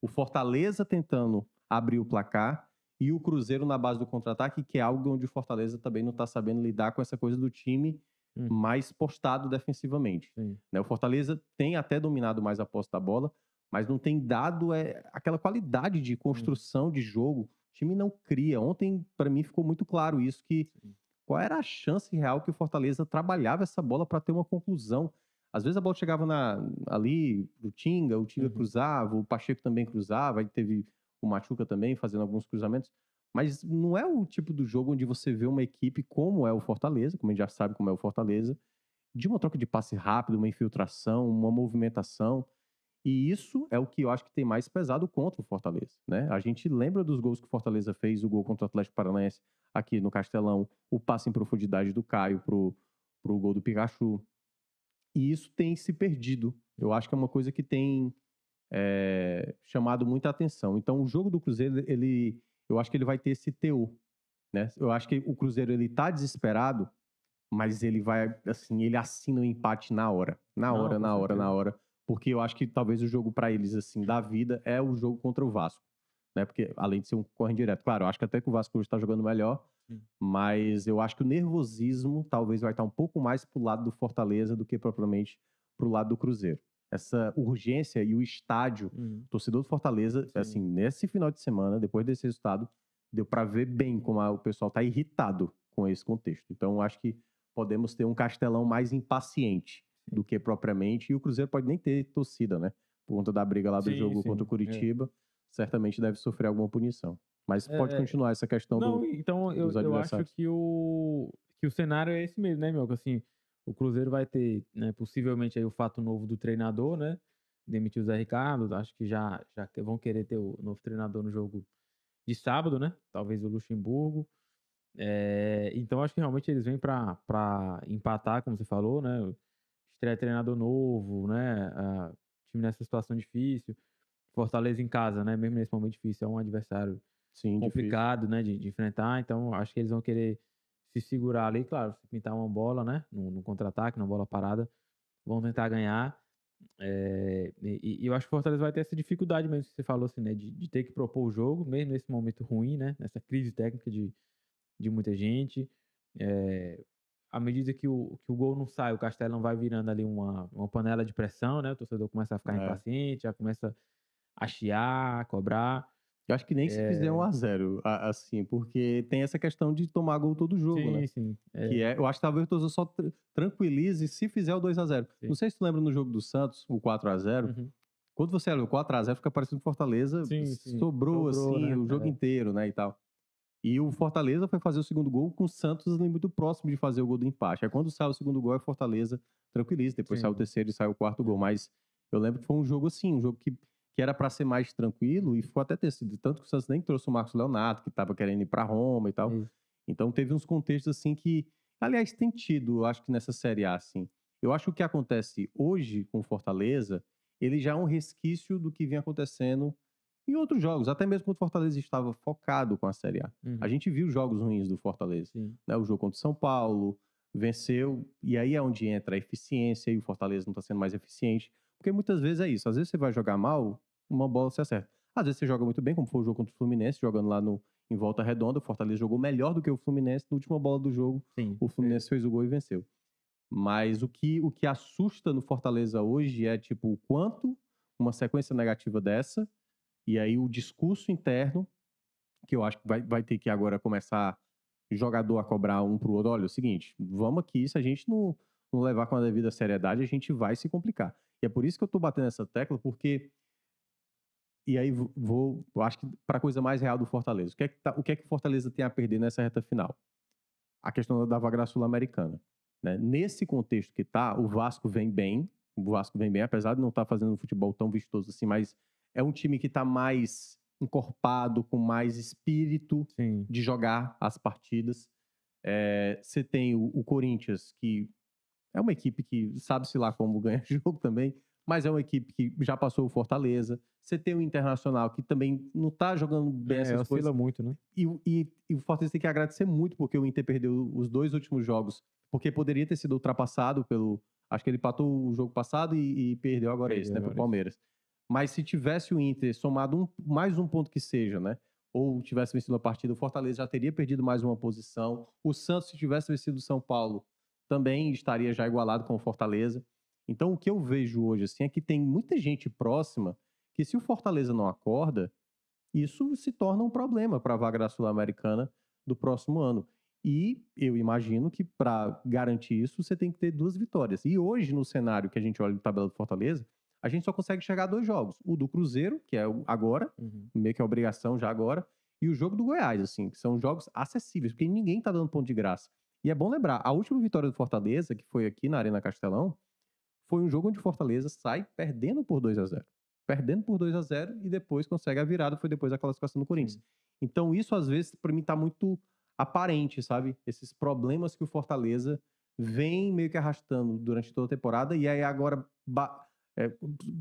o Fortaleza tentando abrir o placar e o Cruzeiro na base do contra-ataque, que é algo onde o Fortaleza também não está sabendo lidar com essa coisa do time Hum. mais postado defensivamente. Né? O Fortaleza tem até dominado mais a posse da bola, mas não tem dado é, aquela qualidade de construção de jogo. O time não cria. Ontem, para mim, ficou muito claro isso, que Sim. qual era a chance real que o Fortaleza trabalhava essa bola para ter uma conclusão. Às vezes a bola chegava na, ali pro Tinga, o Tinga Uhum. cruzava, o Pacheco também cruzava, aí teve o Machuca também fazendo alguns cruzamentos. Mas não é o tipo do jogo onde você vê uma equipe como é o Fortaleza, como a gente já sabe como é o Fortaleza, de uma troca de passe rápido, uma infiltração, uma movimentação. E isso é o que eu acho que tem mais pesado contra o Fortaleza, né? A gente lembra dos gols que o Fortaleza fez, o gol contra o Atlético Paranaense aqui no Castelão, o passe em profundidade do Caio pro, pro gol do Pikachu. E isso tem se perdido. Eu acho que é uma coisa que tem é, chamado muita atenção. Então, o jogo do Cruzeiro, ele, eu acho que ele vai ter esse teor, né? Eu acho que o Cruzeiro ele tá desesperado, mas ele vai assim, ele assina o empate na hora, na hora, na hora, na hora, porque eu acho que talvez o jogo para eles assim da vida é o jogo contra o Vasco, né? Porque além de ser um corrente direto, claro, eu acho que até que o Vasco hoje está jogando melhor, Sim. mas eu acho que o nervosismo talvez vai estar um pouco mais pro lado do Fortaleza do que propriamente pro lado do Cruzeiro. Essa urgência e o estádio Uhum. torcedor do Fortaleza, Sim. assim, nesse final de semana, depois desse resultado, deu para ver bem como a- o pessoal tá irritado com esse contexto. Então, acho que podemos ter um Castelão mais impaciente do que propriamente, e o Cruzeiro pode nem ter torcida, né? Por conta da briga lá do Sim, jogo sim, contra o é. Curitiba, certamente deve sofrer alguma punição. Mas É, pode é. continuar essa questão Não, do. então eu, eu acho que o, que o cenário é esse mesmo, né, meu? Assim, o Cruzeiro vai ter, né, possivelmente aí o fato novo do treinador, né? Demitiu o Zé Ricardo, acho que já, já vão querer ter o novo treinador no jogo de sábado, né? Talvez o Luxemburgo. É, então acho que realmente eles vêm pra empatar, como você falou, né? Estreia treinador novo, né? ah, time nessa situação difícil. Fortaleza em casa, né? Mesmo nesse momento difícil, é um adversário Sim, difícil. complicado, né, de, de enfrentar. Então, acho que eles vão querer se segurar ali, claro, se pintar uma bola, né, no, contra-ataque, na bola parada, vão tentar ganhar. É, e, e eu acho que o Fortaleza vai ter essa dificuldade mesmo que você falou, assim, né, de, de ter que propor o jogo, mesmo nesse momento ruim, né, nessa crise técnica de, de muita gente. É, à medida que o, que o gol não sai, o Castelão vai virando ali uma, uma panela de pressão, né, o torcedor começa a ficar É. impaciente, já começa a chiar, a cobrar. Eu acho que nem se fizer É. um a zero, a- assim, porque tem essa questão de tomar gol todo jogo, sim, né? sim. É. Que é, eu acho que talvez o torcedor só tr- tranquilize se fizer o 2x0. Sim. Não sei se tu lembra no jogo do Santos, o 4x0. Uhum. Quando você olha o 4x0, fica parecendo que Fortaleza Sim, sim. sobrou, Sobrou, assim, né? o jogo É. inteiro, né, e tal. E o Fortaleza foi fazer o segundo gol com o Santos ali muito próximo de fazer o gol do empate. Aí quando sai o segundo gol, é Fortaleza tranquiliza. Depois sai o terceiro e sai o quarto gol. Mas eu lembro que foi um jogo assim, um jogo que, que era para ser mais tranquilo e ficou até ter sido. Tanto que o Santos nem trouxe o Marcos Leonardo, que tava querendo ir para Roma e tal. Isso. Então teve uns contextos assim que, aliás, tem tido, eu acho que nessa Série A, assim. Eu acho que o que acontece hoje com Fortaleza, ele já é um resquício do que vinha acontecendo em outros jogos, até mesmo quando o Fortaleza estava focado com a Série A. Uhum. A gente viu jogos ruins do Fortaleza, né? O jogo contra o São Paulo, venceu, e aí é onde entra a eficiência e o Fortaleza não está sendo mais eficiente. Porque muitas vezes é isso. Às vezes você vai jogar mal, uma bola se acerta. Às vezes você joga muito bem, como foi o jogo contra o Fluminense, jogando lá no, em volta redonda. O Fortaleza jogou melhor do que o Fluminense. Na última bola do jogo, Sim. o Fluminense fez o gol e venceu. Mas o que, o que assusta no Fortaleza hoje é, tipo, o quanto uma sequência negativa dessa, e aí o discurso interno, que eu acho que vai, vai ter que agora começar jogador a cobrar um pro outro. Olha, é o seguinte, vamos aqui, se a gente não, não levar com a devida seriedade, a gente vai se complicar. E é por isso que eu tô batendo essa tecla, porque. E aí vo- vou, eu acho que para a coisa mais real do Fortaleza. O que, é que tá- o que é que o Fortaleza tem a perder nessa reta final? A questão da vaga sul-americana. né? Nesse contexto que tá, o Vasco vem bem. O Vasco vem bem, apesar de não estar fazendo um futebol tão vistoso assim, mas é um time que está mais encorpado, com mais espírito Sim. de jogar as partidas. É, Você tem o, o Corinthians, que é uma equipe que sabe-se lá como ganhar jogo também, mas é uma equipe que já passou o Fortaleza. Você tem o Internacional, que também não tá jogando bem É, essas coisas. muito, né? E, o- e- e o Fortaleza tem que agradecer muito, porque o Inter perdeu os dois últimos jogos, porque poderia ter sido ultrapassado pelo. Acho que ele empatou o jogo passado e, e perdeu agora Perdeu esse, né, pro esse. Palmeiras. Mas se tivesse o Inter somado um- mais um ponto que seja, né? Ou tivesse vencido a partida, o Fortaleza já teria perdido mais uma posição. O Santos, se tivesse vencido o São Paulo, também estaria já igualado com o Fortaleza. Então, o que eu vejo hoje assim é que tem muita gente próxima que, se o Fortaleza não acorda, isso se torna um problema para a vaga da Sul-Americana do próximo ano. E eu imagino que para garantir isso, você tem que ter duas vitórias. E hoje, no cenário que a gente olha no tabela do Fortaleza, a gente só consegue chegar a dois jogos. O do Cruzeiro, que é agora, Uhum. meio que é obrigação já agora, e o jogo do Goiás, assim, que são jogos acessíveis, porque ninguém tá dando ponto de graça. E é bom lembrar, a última vitória do Fortaleza, que foi aqui na Arena Castelão, foi um jogo onde o Fortaleza sai perdendo por 2 a 0 Perdendo por 2 a 0 e depois consegue a virada, foi depois da classificação do Corinthians. Então, isso às vezes, para mim, tá muito aparente, sabe? Esses problemas que o Fortaleza vem meio que arrastando durante toda a temporada, e aí agora ba- é,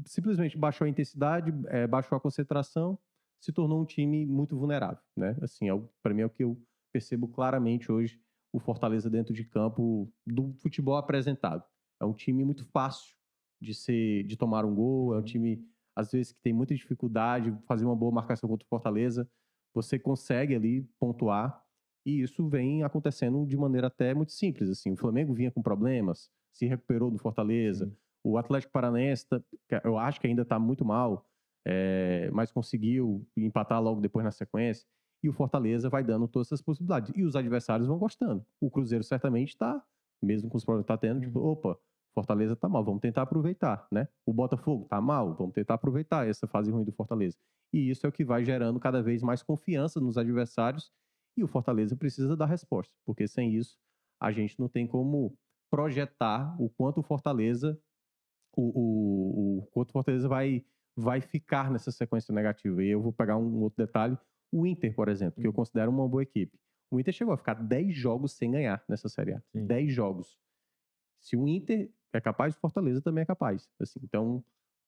simplesmente baixou a intensidade, é, baixou a concentração, se tornou um time muito vulnerável, né? Assim, é para mim é o que eu percebo claramente hoje o Fortaleza dentro de campo do futebol apresentado. É um time muito fácil de ser, de tomar um gol, é um time às vezes que tem muita dificuldade, fazer uma boa marcação contra o Fortaleza, você consegue ali pontuar e isso vem acontecendo de maneira até muito simples, assim. O Flamengo vinha com problemas, se recuperou do Fortaleza. Sim. O Atlético Paranaense, tá- eu acho que ainda está muito mal, é, mas conseguiu empatar logo depois na sequência. E o Fortaleza vai dando todas essas possibilidades. E os adversários vão gostando. O Cruzeiro certamente está, mesmo com os problemas que está tendo, tipo, opa, Fortaleza tá mal, vamos tentar aproveitar, né? O Botafogo tá mal, vamos tentar aproveitar essa fase ruim do Fortaleza. E isso é o que vai gerando cada vez mais confiança nos adversários e o Fortaleza precisa dar resposta, porque sem isso a gente não tem como projetar o quanto o Fortaleza o, o, o quanto o Fortaleza vai vai ficar nessa sequência negativa. E eu vou pegar um outro detalhe, o Inter, por exemplo, que eu Uhum. considero uma boa equipe. O Inter chegou a ficar 10 jogos sem ganhar nessa Série A. Sim. 10 jogos. Se o Inter é capaz, o Fortaleza também é capaz. Assim, então,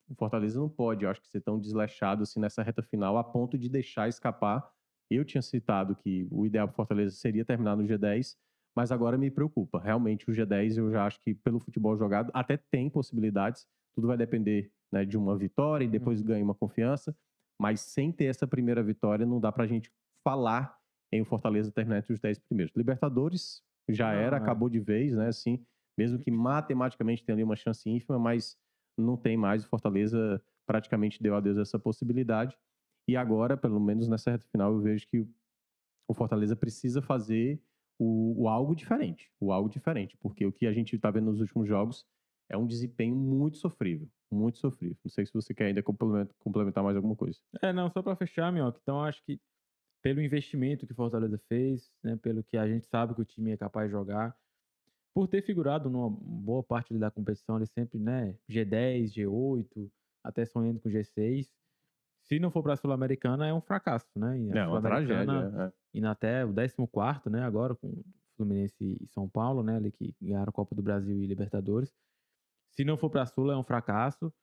o Fortaleza não pode, eu acho que ser tão desleixado assim nessa reta final a ponto de deixar escapar. Eu tinha citado que o ideal para Fortaleza seria terminar no G10, mas agora me preocupa. Realmente o G10 eu já acho que pelo futebol jogado até tem possibilidades. Tudo vai depender né, de uma vitória e depois Uhum. ganha uma confiança, mas sem ter essa primeira vitória não dá pra gente falar em o Fortaleza terminar entre os 10 primeiros. Libertadores já Não, era, é. acabou de vez, né? Assim, mesmo que matematicamente tenha ali uma chance ínfima, mas não tem mais. O Fortaleza praticamente deu adeus a essa possibilidade. E agora, pelo menos nessa reta final, eu vejo que o Fortaleza precisa fazer o, o algo diferente. O algo diferente, porque o que a gente está vendo nos últimos jogos é um desempenho muito sofrível. Muito sofrível. Não sei se você quer ainda complementar, mais alguma coisa. É, não, só pra fechar, Minhoca. Então, acho que pelo investimento que o Fortaleza fez, né, pelo que a gente sabe que o time é capaz de jogar, por ter figurado numa boa parte da competição, ele sempre, né, G10, G8, até sonhando com G6. Se não for pra Sul-Americana, é um fracasso, né? E a É uma tragédia. É. indo até o 14, né, agora com Fluminense e São Paulo, né, ali que ganharam a Copa do Brasil e Libertadores. Se não for para Sul, é um fracasso.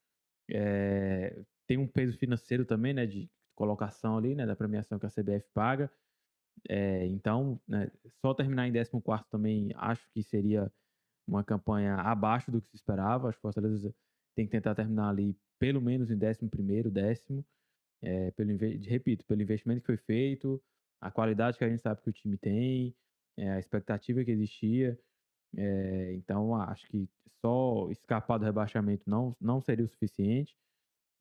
É, tem um peso financeiro também, né, de colocação ali, né, da premiação que a CBF paga. É, então, né, só terminar em 14 também acho que seria uma campanha abaixo do que se esperava. Acho que o Fortaleza tem que tentar terminar ali pelo menos em 11º, décimo. É, pelo, repito, pelo investimento que foi feito, a qualidade que a gente sabe que o time tem, é, a expectativa que existia. É, então, acho que só escapar do rebaixamento não, não seria o suficiente.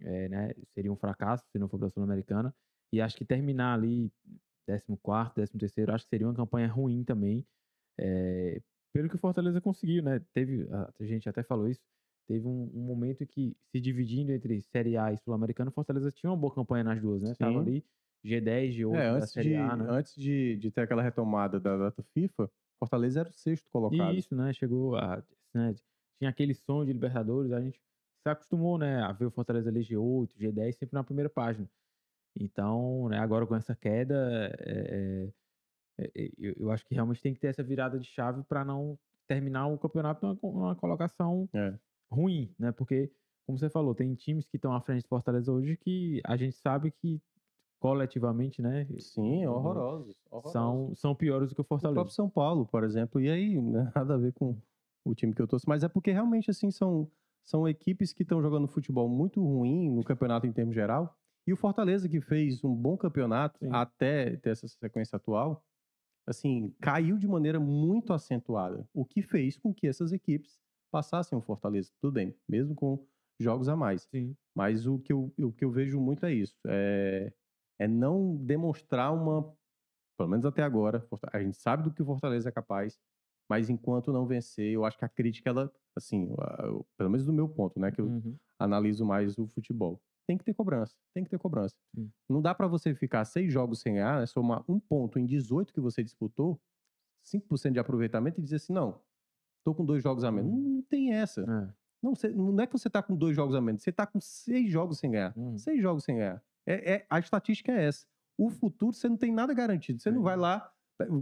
É, né? Seria um fracasso se não for para a Sul-Americana. E acho que terminar ali 14, 13, acho que seria uma campanha ruim também. É, pelo que o Fortaleza conseguiu, né? Teve, a gente até falou isso, teve um, um momento que, se dividindo entre Série A e Sul-Americana, o Fortaleza tinha uma boa campanha nas duas, né? Tava ali G10, G8 É, antes, Série de, A, né? antes de, de ter aquela retomada da data FIFA, Fortaleza era o sexto colocado. Isso, né? Chegou a. né, Tinha aquele sonho de Libertadores, a gente se acostumou, né? A ver o Fortaleza ali G8, G10 sempre na primeira página. Então, né, agora com essa queda, é, é, é, eu, eu acho que realmente tem que ter essa virada de chave para não terminar o campeonato numa, numa colocação É. ruim, né? Porque, como você falou, tem times que estão à frente do Fortaleza hoje que a gente sabe que coletivamente, né? Sim, o- horrorosos. horrorosos. São, são piores do que o O Fortaleza. próprio São Paulo, por exemplo. E aí, né, nada a ver com o time que eu torço, mas é porque realmente, assim, são, são equipes que estão jogando futebol muito ruim no campeonato em termos geral. E o Fortaleza, que fez um bom campeonato Sim. até ter essa sequência atual, assim, caiu de maneira muito acentuada. O que fez com que essas equipes passassem o Fortaleza. Tudo bem, mesmo com jogos a mais. Sim. Mas o que eu, o que eu vejo muito é isso. É, é não demonstrar uma. Pelo menos até agora. A gente sabe do que o Fortaleza é capaz. Mas enquanto não vencer, eu acho que a crítica, ela, assim, eu- pelo menos do meu ponto, né? Que eu Uhum. analiso mais o futebol. Tem que ter cobrança. Tem que ter cobrança. Sim. Não dá pra você ficar seis jogos sem ganhar, né, somar um ponto em 18 que você disputou, 5% de aproveitamento e dizer assim: não, tô com dois jogos a menos. Uhum. Não, não tem essa. É. Não, você- não é que você tá com dois jogos a menos, você tá com seis jogos sem ganhar. Uhum. Seis jogos sem ganhar. É, é- a estatística é essa. O futuro, você não tem nada garantido. Você não É. vai lá,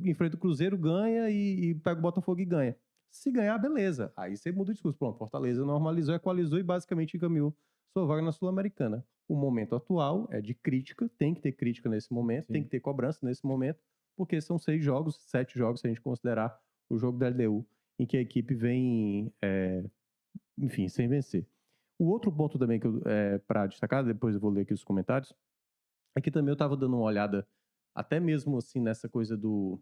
enfrenta o Cruzeiro, ganha e, e pega o Botafogo e ganha. Se ganhar, beleza. Aí você muda o discurso. Pronto, Fortaleza normalizou, equalizou e basicamente encaminhou sua vaga na Sul-Americana. O momento atual é de crítica, tem que ter crítica nesse momento, tem Sim. que ter cobrança nesse momento, porque são seis jogos, sete jogos, se a gente considerar o jogo da LDU, em que a equipe vem, é, enfim, sem vencer. O outro ponto também que eu, é, para destacar, depois eu vou ler aqui os comentários, é que também eu estava dando uma olhada, até mesmo assim, nessa coisa do,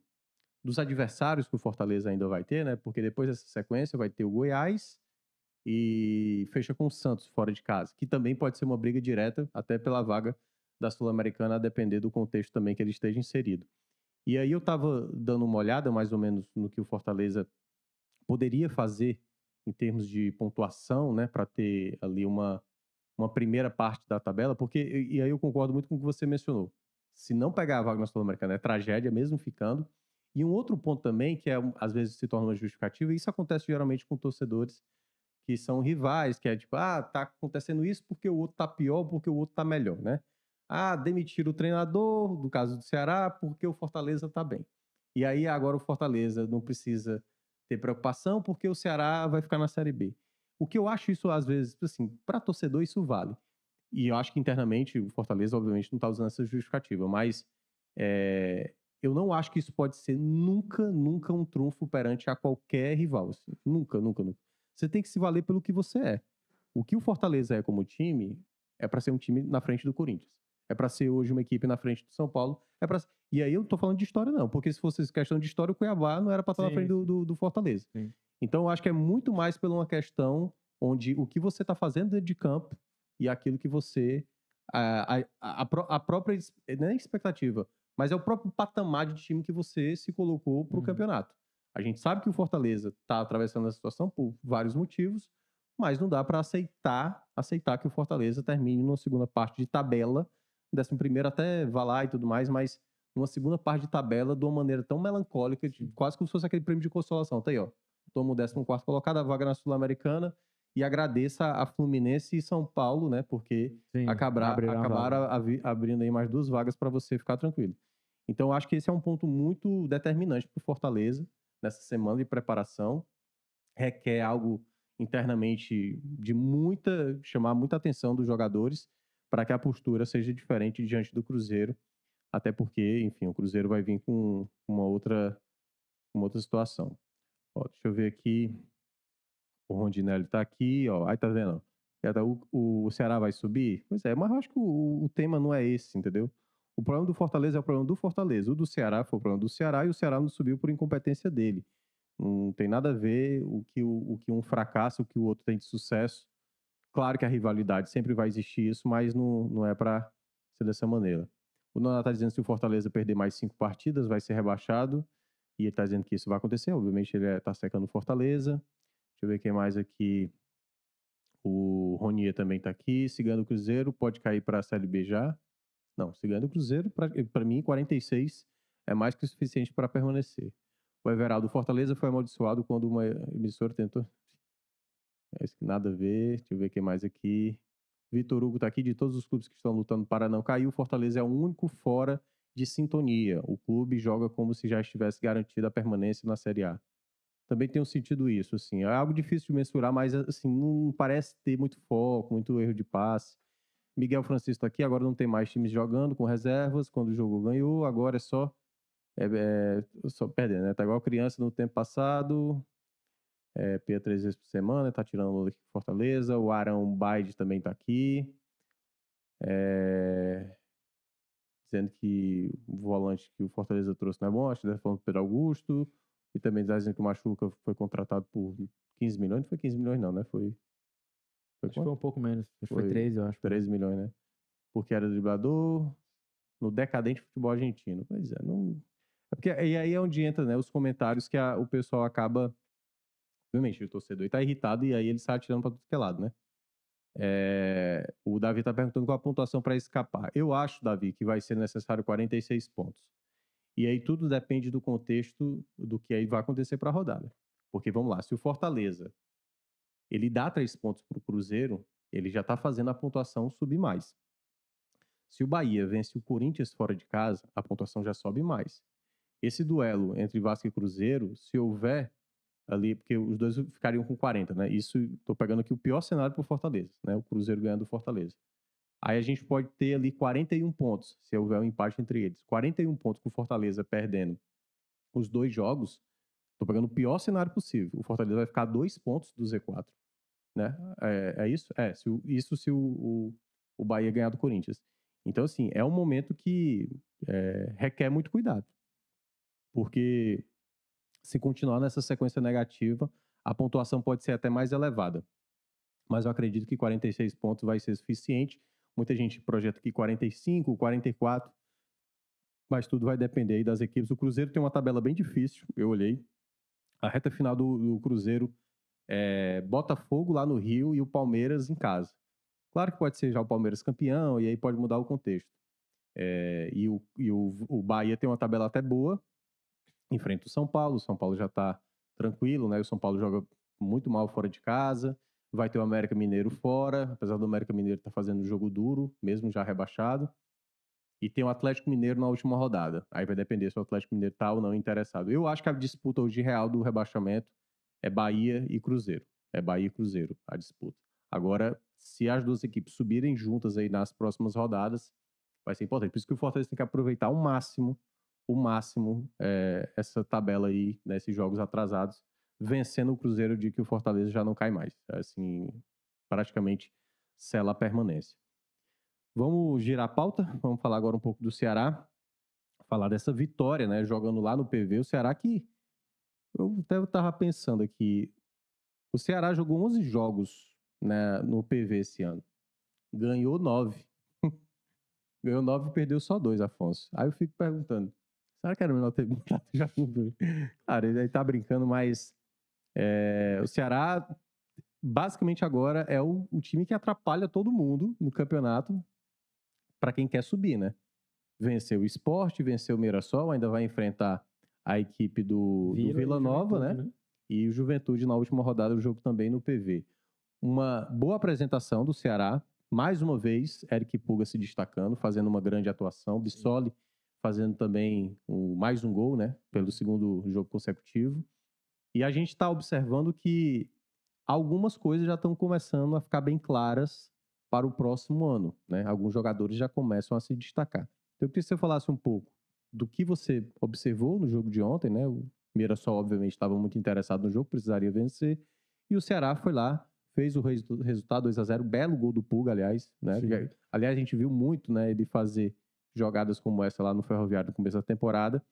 dos adversários que o Fortaleza ainda vai ter, né? Porque depois dessa sequência vai ter o Goiás e fecha com o Santos fora de casa, que também pode ser uma briga direta, até pela vaga da Sul-Americana, a depender do contexto também que ele esteja inserido. E aí eu estava dando uma olhada mais ou menos no que o Fortaleza poderia fazer em termos de pontuação, né, para ter ali uma, uma primeira parte da tabela, porque, e aí eu concordo muito com o que você mencionou. Se não pegar a vaga na Sul-Americana é tragédia, mesmo ficando. E um outro ponto também, que é, às vezes se torna uma justificativa, e isso acontece geralmente com torcedores que são rivais, que é tipo, ah, tá acontecendo isso porque o outro tá pior, porque o outro tá melhor, né? Ah, demitiram o treinador, no caso do Ceará, porque o Fortaleza tá bem. E aí agora o Fortaleza não precisa ter preocupação porque o Ceará vai ficar na Série B. O que eu acho isso, às vezes, assim, para torcedor isso vale. E eu acho que internamente o Fortaleza, obviamente, não está usando essa justificativa, mas é, eu não acho que isso pode ser nunca, nunca um trunfo perante a qualquer rival. assim. Nunca, nunca, nunca. Você tem que se valer pelo que você é. O que o Fortaleza é como time é para ser um time na frente do Corinthians. É para ser hoje uma equipe na frente do São Paulo. É pra... E aí eu não tô falando de história, não, porque se fosse questão de história, o Cuiabá não era para estar na Sim, frente do, do- do Fortaleza. Sim. Então eu acho que é muito mais pela uma questão onde o que você está fazendo dentro de campo e aquilo que você. A, a, a, a própria. Não é expectativa, mas é o próprio patamar de time que você se colocou para o Uhum. campeonato. A gente sabe que o Fortaleza está atravessando essa situação por vários motivos, mas não dá para aceitar aceitar que o Fortaleza termine numa segunda parte de tabela, décimo primeiro até vá lá e tudo mais, mas numa segunda parte de tabela de uma maneira tão melancólica, de- quase como se fosse aquele prêmio de consolação. Tá aí, ó. Toma o 14 colocado, a vaga na Sul-Americana, e agradeça a Fluminense e São Paulo, né? Porque Sim, acabra- abriram a vaga. acabaram abrindo aí mais duas vagas para você ficar tranquilo. Então, acho que esse é um ponto muito determinante para o Fortaleza nessa semana de preparação. Requer algo internamente de muita chamar muita atenção dos jogadores para que a postura seja diferente diante do Cruzeiro até porque, enfim, o Cruzeiro vai vir com uma outra, uma outra situação. Ó, deixa eu ver aqui. O Rondinelli tá aqui, ó. Aí tá vendo? O, o Ceará vai subir? Pois é, mas eu acho que o, o tema não é esse, entendeu? O problema do Fortaleza é o problema do Fortaleza. O do Ceará foi o problema do Ceará e o Ceará não subiu por incompetência dele. Não tem nada a ver o que, o, o que um fracasso, o que o outro tem de sucesso. Claro que a rivalidade sempre vai existir isso, mas não, não é para ser dessa maneira. O Nonato está dizendo que se o Fortaleza perder mais cinco partidas, vai ser rebaixado. E ele está dizendo que isso vai acontecer. Obviamente, ele está secando o Fortaleza. Deixa eu ver quem mais aqui. O Ronier também está aqui. Cigano o Cruzeiro, pode cair para a Série B já. Não, do Cruzeiro, para mim, 46 é mais que o suficiente para permanecer. O Everaldo Fortaleza foi amaldiçoado quando uma emissora tentou. É nada a ver. Deixa eu ver quem mais aqui. Vitor Hugo está aqui. De todos os clubes que estão lutando para não cair, o Fortaleza é o único fora de sintonia. O clube joga como se já estivesse garantida a permanência na Série A. Também tem um sentido isso, assim. É algo difícil de mensurar, mas assim, não parece ter muito foco, muito erro de passe. Miguel Francisco está aqui, agora não tem mais times jogando com reservas. Quando o jogo ganhou, agora é só. É, é, só perdendo, né? Tá igual criança no tempo passado. É, Pia três vezes por semana, tá tirando o aqui Fortaleza. O Arão Baide também tá aqui. É, dizendo que o volante que o Fortaleza trouxe não é bom, acho que deve falar do Pedro Augusto. E também tá dizendo que o Machuca foi contratado por 15 milhões. Não foi 15 milhões, não, né? Foi foi acho que foi um pouco menos. Foi, foi 13, eu acho. 13 milhões, né? Porque era driblador no decadente futebol argentino. Pois é, não. É porque, e aí é onde entra, né? Os comentários que a, o pessoal acaba. Obviamente, o torcedor está irritado e aí ele sai atirando para tudo que é lado, né? É, o Davi está perguntando qual a pontuação para escapar. Eu acho, Davi, que vai ser necessário 46 pontos. E aí tudo depende do contexto do que aí vai acontecer para a rodada. Porque vamos lá, se o Fortaleza ele dá três pontos para o Cruzeiro, ele já está fazendo a pontuação subir mais. Se o Bahia vence o Corinthians fora de casa, a pontuação já sobe mais. Esse duelo entre Vasco e Cruzeiro, se houver ali, porque os dois ficariam com 40, né? Isso, estou pegando aqui o pior cenário para o Fortaleza, né? O Cruzeiro ganhando o Fortaleza. Aí a gente pode ter ali 41 pontos, se houver um empate entre eles. 41 pontos com o Fortaleza perdendo os dois jogos, Tô pegando o pior cenário possível. O Fortaleza vai ficar dois pontos do Z4. Né? É, é isso? É, se isso se o, o, o Bahia ganhar do Corinthians. Então, assim, é um momento que é, requer muito cuidado. Porque se continuar nessa sequência negativa, a pontuação pode ser até mais elevada. Mas eu acredito que 46 pontos vai ser suficiente. Muita gente projeta que 45, 44, mas tudo vai depender aí das equipes. O Cruzeiro tem uma tabela bem difícil, eu olhei a reta final do, do Cruzeiro é Botafogo lá no Rio e o Palmeiras em casa. Claro que pode ser já o Palmeiras campeão e aí pode mudar o contexto. É, e o, e o, o Bahia tem uma tabela até boa, enfrenta o São Paulo. O São Paulo já está tranquilo, né? O São Paulo joga muito mal fora de casa. Vai ter o América Mineiro fora, apesar do América Mineiro estar tá fazendo jogo duro, mesmo já rebaixado e tem o Atlético Mineiro na última rodada. Aí vai depender se o Atlético Mineiro tá ou não interessado. Eu acho que a disputa hoje real do rebaixamento é Bahia e Cruzeiro. É Bahia e Cruzeiro a disputa. Agora, se as duas equipes subirem juntas aí nas próximas rodadas, vai ser importante. Por isso que o Fortaleza tem que aproveitar ao máximo, o máximo, é, essa tabela aí, nesses né, jogos atrasados, vencendo o Cruzeiro de que o Fortaleza já não cai mais. Assim, praticamente sela a permanência. Vamos girar a pauta? Vamos falar agora um pouco do Ceará. Falar dessa vitória, né? Jogando lá no PV. O Ceará que. Eu até estava pensando aqui. O Ceará jogou 11 jogos né, no PV esse ano. Ganhou 9. Ganhou 9 e perdeu só 2, Afonso. Aí eu fico perguntando. Será que era melhor ter botado já no Cara, ele tá brincando, mas. É, o Ceará basicamente agora é o, o, time que atrapalha todo mundo no campeonato para quem quer subir, né? Venceu o esporte, venceu o Mirassol, ainda vai enfrentar a equipe do Vila, do Vila Nova, né? né? E o Juventude na última rodada do jogo também no PV. Uma boa apresentação do Ceará. Mais uma vez, Eric Puga se destacando, fazendo uma grande atuação. Bissoli fazendo também um, mais um gol, né? Pelo segundo jogo consecutivo. E a gente está observando que algumas coisas já estão começando a ficar bem claras para o próximo ano. Né? Alguns jogadores já começam a se destacar. Então, eu queria que você falasse um pouco do que você observou no jogo de ontem, né? O Mirassol, obviamente, estava muito interessado no jogo, precisaria vencer. E o Ceará foi lá, fez o resu- resultado 2 a 0 belo gol do Pulga, aliás. Né? Sim. Aliás, a gente viu muito né, ele fazer jogadas como essa lá no Ferroviário no começo da temporada.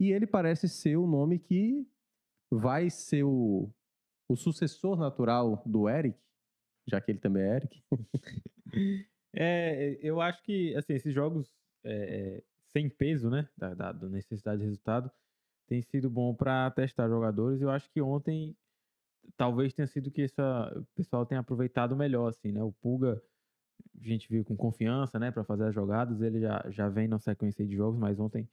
E ele parece ser o nome que vai ser o, o sucessor natural do Eric, já que ele também é Eric. É, eu acho que, assim, esses jogos é, é, sem peso, né, da, da- da necessidade de resultado, tem sido bom para testar jogadores. Eu acho que ontem talvez tenha sido que essa, o pessoal tenha aproveitado melhor, assim, né? O Pulga, a gente viu com confiança, né, para fazer as jogadas. Ele já, já vem na sequência de jogos, mas ontem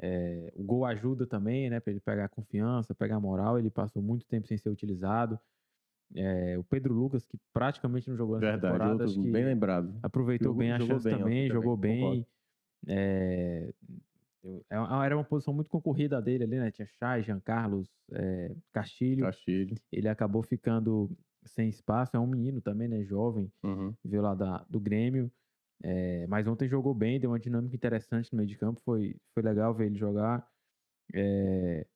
é, o gol ajuda também, né, para ele pegar confiança, pegar moral. Ele passou muito tempo sem ser utilizado. É, o Pedro Lucas, que praticamente não jogou nessa Verdade, temporada, acho que bem lembrado. aproveitou Jogou- bem a chance bem também, jogou bem. concordo. É, era uma posição muito concorrida dele ali, né? Tinha Chay, Jean Carlos, é, Castilho. Castilho. Ele acabou ficando sem espaço. É um menino também, né? Jovem, Uhum. veio lá da, do Grêmio. É, mas ontem jogou bem, deu uma dinâmica interessante no meio de campo. Foi, foi legal ver ele jogar. É,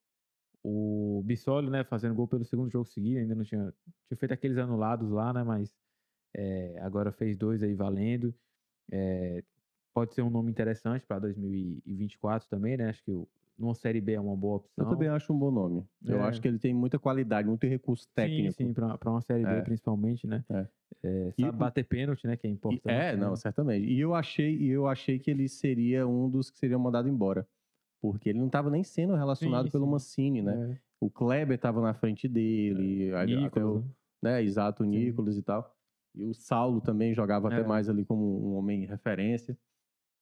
o Bissoli, né? Fazendo gol pelo segundo jogo seguido. Ainda não tinha, tinha feito aqueles anulados lá, né? Mas é, agora fez dois aí valendo. Pode ser um nome interessante para 2024 também, né? Acho que o, numa Série B é uma boa opção. Eu também acho um bom nome. Eu É. acho que ele tem muita qualidade, muito recurso técnico. Sim, sim, para uma Série B É. principalmente, né? É. É, E sabe o- bater pênalti, né? Que é E- importante. é, né? não, certamente. E eu achei, e eu achei que ele seria um dos que seriam mandado embora. Porque ele não estava nem sendo relacionado Sim, pelo sim. Mancini, né? É. O Kleber estava na frente dele, até Nicolas, o, né? né, exato, o Sim. Nicolas e tal. E o Saulo também jogava até É. mais ali como um homem referência.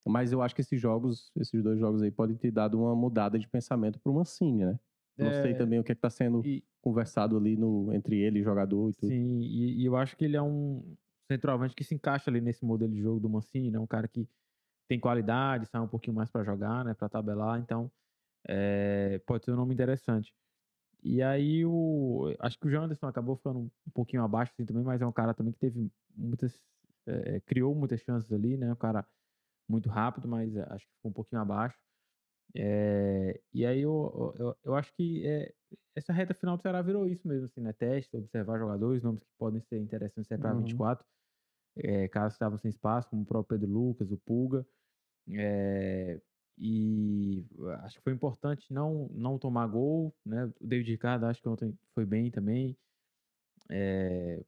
Mas eu acho que esses jogos, esses dois jogos aí, podem ter dado uma mudada de pensamento pro Mancini, né? Não sei É, também o que está sendo E, conversado ali no, entre ele e o jogador e tudo. sim, e, e eu acho que ele é um centroavante que se encaixa ali nesse modelo de jogo do Mancini, né? Um cara que tem qualidade, sai um pouquinho mais para jogar, né? Para tabelar, então é, pode ser um nome interessante. E aí o acho que o Janderson acabou ficando um pouquinho abaixo assim também, mas é um cara também que teve muitas é, criou muitas chances ali, né? Um cara muito rápido, mas é, acho que ficou um pouquinho abaixo. É, e aí eu, eu, eu acho que é, essa reta final do Ceará virou isso mesmo, assim, né? Teste, observar jogadores, nomes que podem ser interessantes para Uhum. 24. É, caras que estavam sem espaço, como o próprio Pedro Lucas, o Pulga. E acho que foi importante não, não tomar gol, né? O David Ricardo acho que ontem foi bem também. É,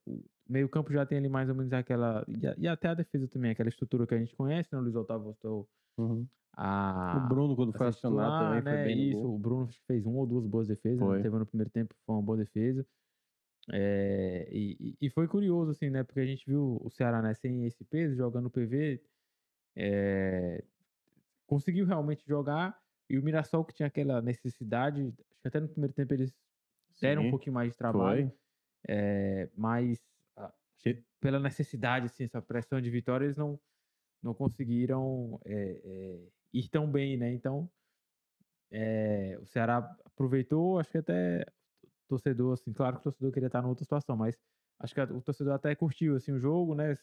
meio campo já tem ali mais ou menos aquela... E, até a defesa também, aquela estrutura que a gente conhece, né? O Luiz Otávio voltou Uhum. a... o Bruno, quando foi acionado, também foi né? bem no Isso, gol. o Bruno fez uma ou duas boas defesas, né? Foi. teve no primeiro tempo, foi uma boa defesa. É, e, e- foi curioso, assim, né? Porque a gente viu o Ceará, né, sem esse peso, jogando PV, é, conseguiu realmente jogar, e o Mirassol que tinha aquela necessidade, acho que até no primeiro tempo eles deram um pouquinho mais de trabalho, Foi. é, mas pela necessidade, assim, essa pressão de vitória, eles não, não conseguiram é, é, ir tão bem, né? Então, é, o Ceará aproveitou, acho que até o torcedor, assim, claro que o torcedor queria estar em outra situação, mas acho que o torcedor até curtiu, assim, o jogo, né?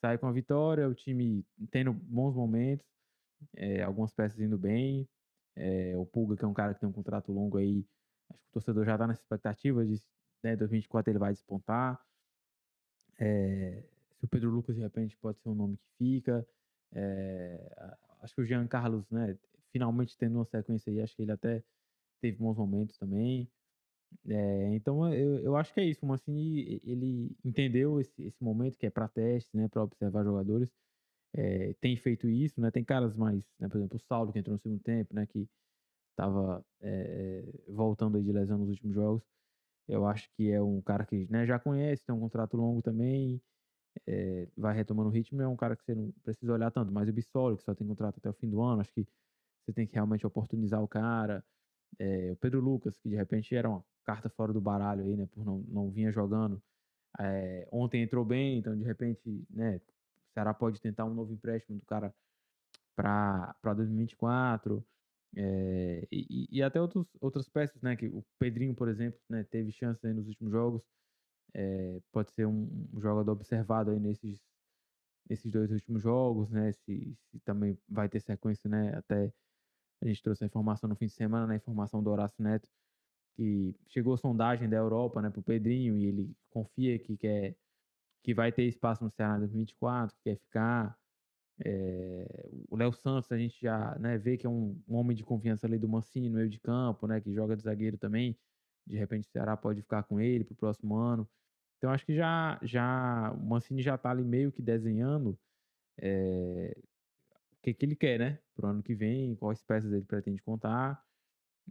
Sai com a vitória, o time tendo bons momentos, algumas peças indo bem, o Pulga, que é um cara que tem um contrato longo aí, acho que o torcedor já tá nessa expectativa de, né, 2024 ele vai despontar, é, se o Pedro Lucas, de repente, pode ser um nome que fica. É, acho que o Jean Carlos, né, finalmente tendo uma sequência aí, acho que ele até teve bons momentos também. É, então, eu, eu acho que é isso. O Mancini, e- ele entendeu esse, esse momento que é para teste, né, para observar jogadores. É, tem feito isso, né? Tem caras mais, né, por exemplo, o Saulo, que entrou no segundo tempo, né, que estava voltando de lesão nos últimos jogos. Eu acho que é um cara que né, já conhece, tem um contrato longo também, eh, vai retomando o ritmo. É um cara que você não precisa olhar tanto, mas o Bissoli, que só tem contrato até o fim do ano, acho que você tem que realmente oportunizar o cara. Eh, o Pedro Lucas, que de repente era uma carta fora do baralho aí, né, por não, não vinha jogando. Eh, ontem entrou bem, então de repente, né, o Ceará pode tentar um novo empréstimo do cara para 2024. É, e, e até outros, outras peças, né? Que o Pedrinho, por exemplo, né, teve chances aí nos últimos jogos. É, pode ser um, jogador observado aí nesses, nesses dois últimos jogos, né? Se, se também vai ter sequência, né? Até a gente trouxe a informação no fim de semana, na né? informação do Horácio Neto, que chegou a sondagem da Europa, né, para o Pedrinho, e ele confia que quer que vai ter espaço no Ceará em 2024, que quer ficar. É, o Léo Santos, a gente já né, vê que é um, um, homem de confiança ali do Mancini no meio de campo, né, que joga de zagueiro também. De repente o Ceará pode ficar com ele para o próximo ano. Então acho que já, já o Mancini já está ali meio que desenhando é, o que, que ele quer, né? Para o ano que vem, quais peças ele pretende contar.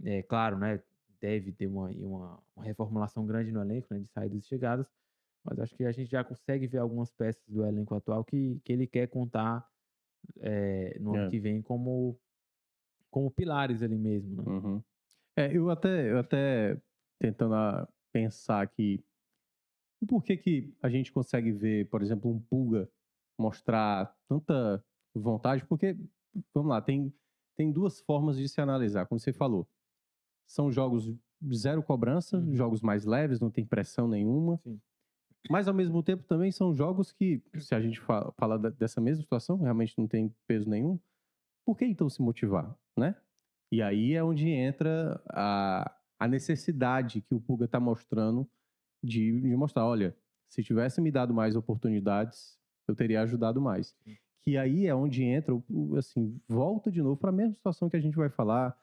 É claro, né? Deve ter uma, uma, uma reformulação grande no elenco, né? De saídas e chegadas. Mas acho que a gente já consegue ver algumas peças do elenco atual que, que ele quer contar é, no é. ano que vem como, como pilares ali mesmo, né? Uhum. É, eu até, eu até tentando pensar aqui por que, que a gente consegue ver, por exemplo, um Pulga mostrar tanta vontade? Porque, vamos lá, tem, tem duas formas de se analisar, como você falou. São jogos zero cobrança, uhum. jogos mais leves, não tem pressão nenhuma. Sim. Mas, ao mesmo tempo, também são jogos que, se a gente fala, fala dessa mesma situação, realmente não tem peso nenhum, por que então se motivar, né? E aí é onde entra a, a necessidade que o Pulga está mostrando de, de mostrar, olha, se tivesse me dado mais oportunidades, eu teria ajudado mais. Sim. Que aí é onde entra, assim, volta de novo para a mesma situação que a gente vai falar,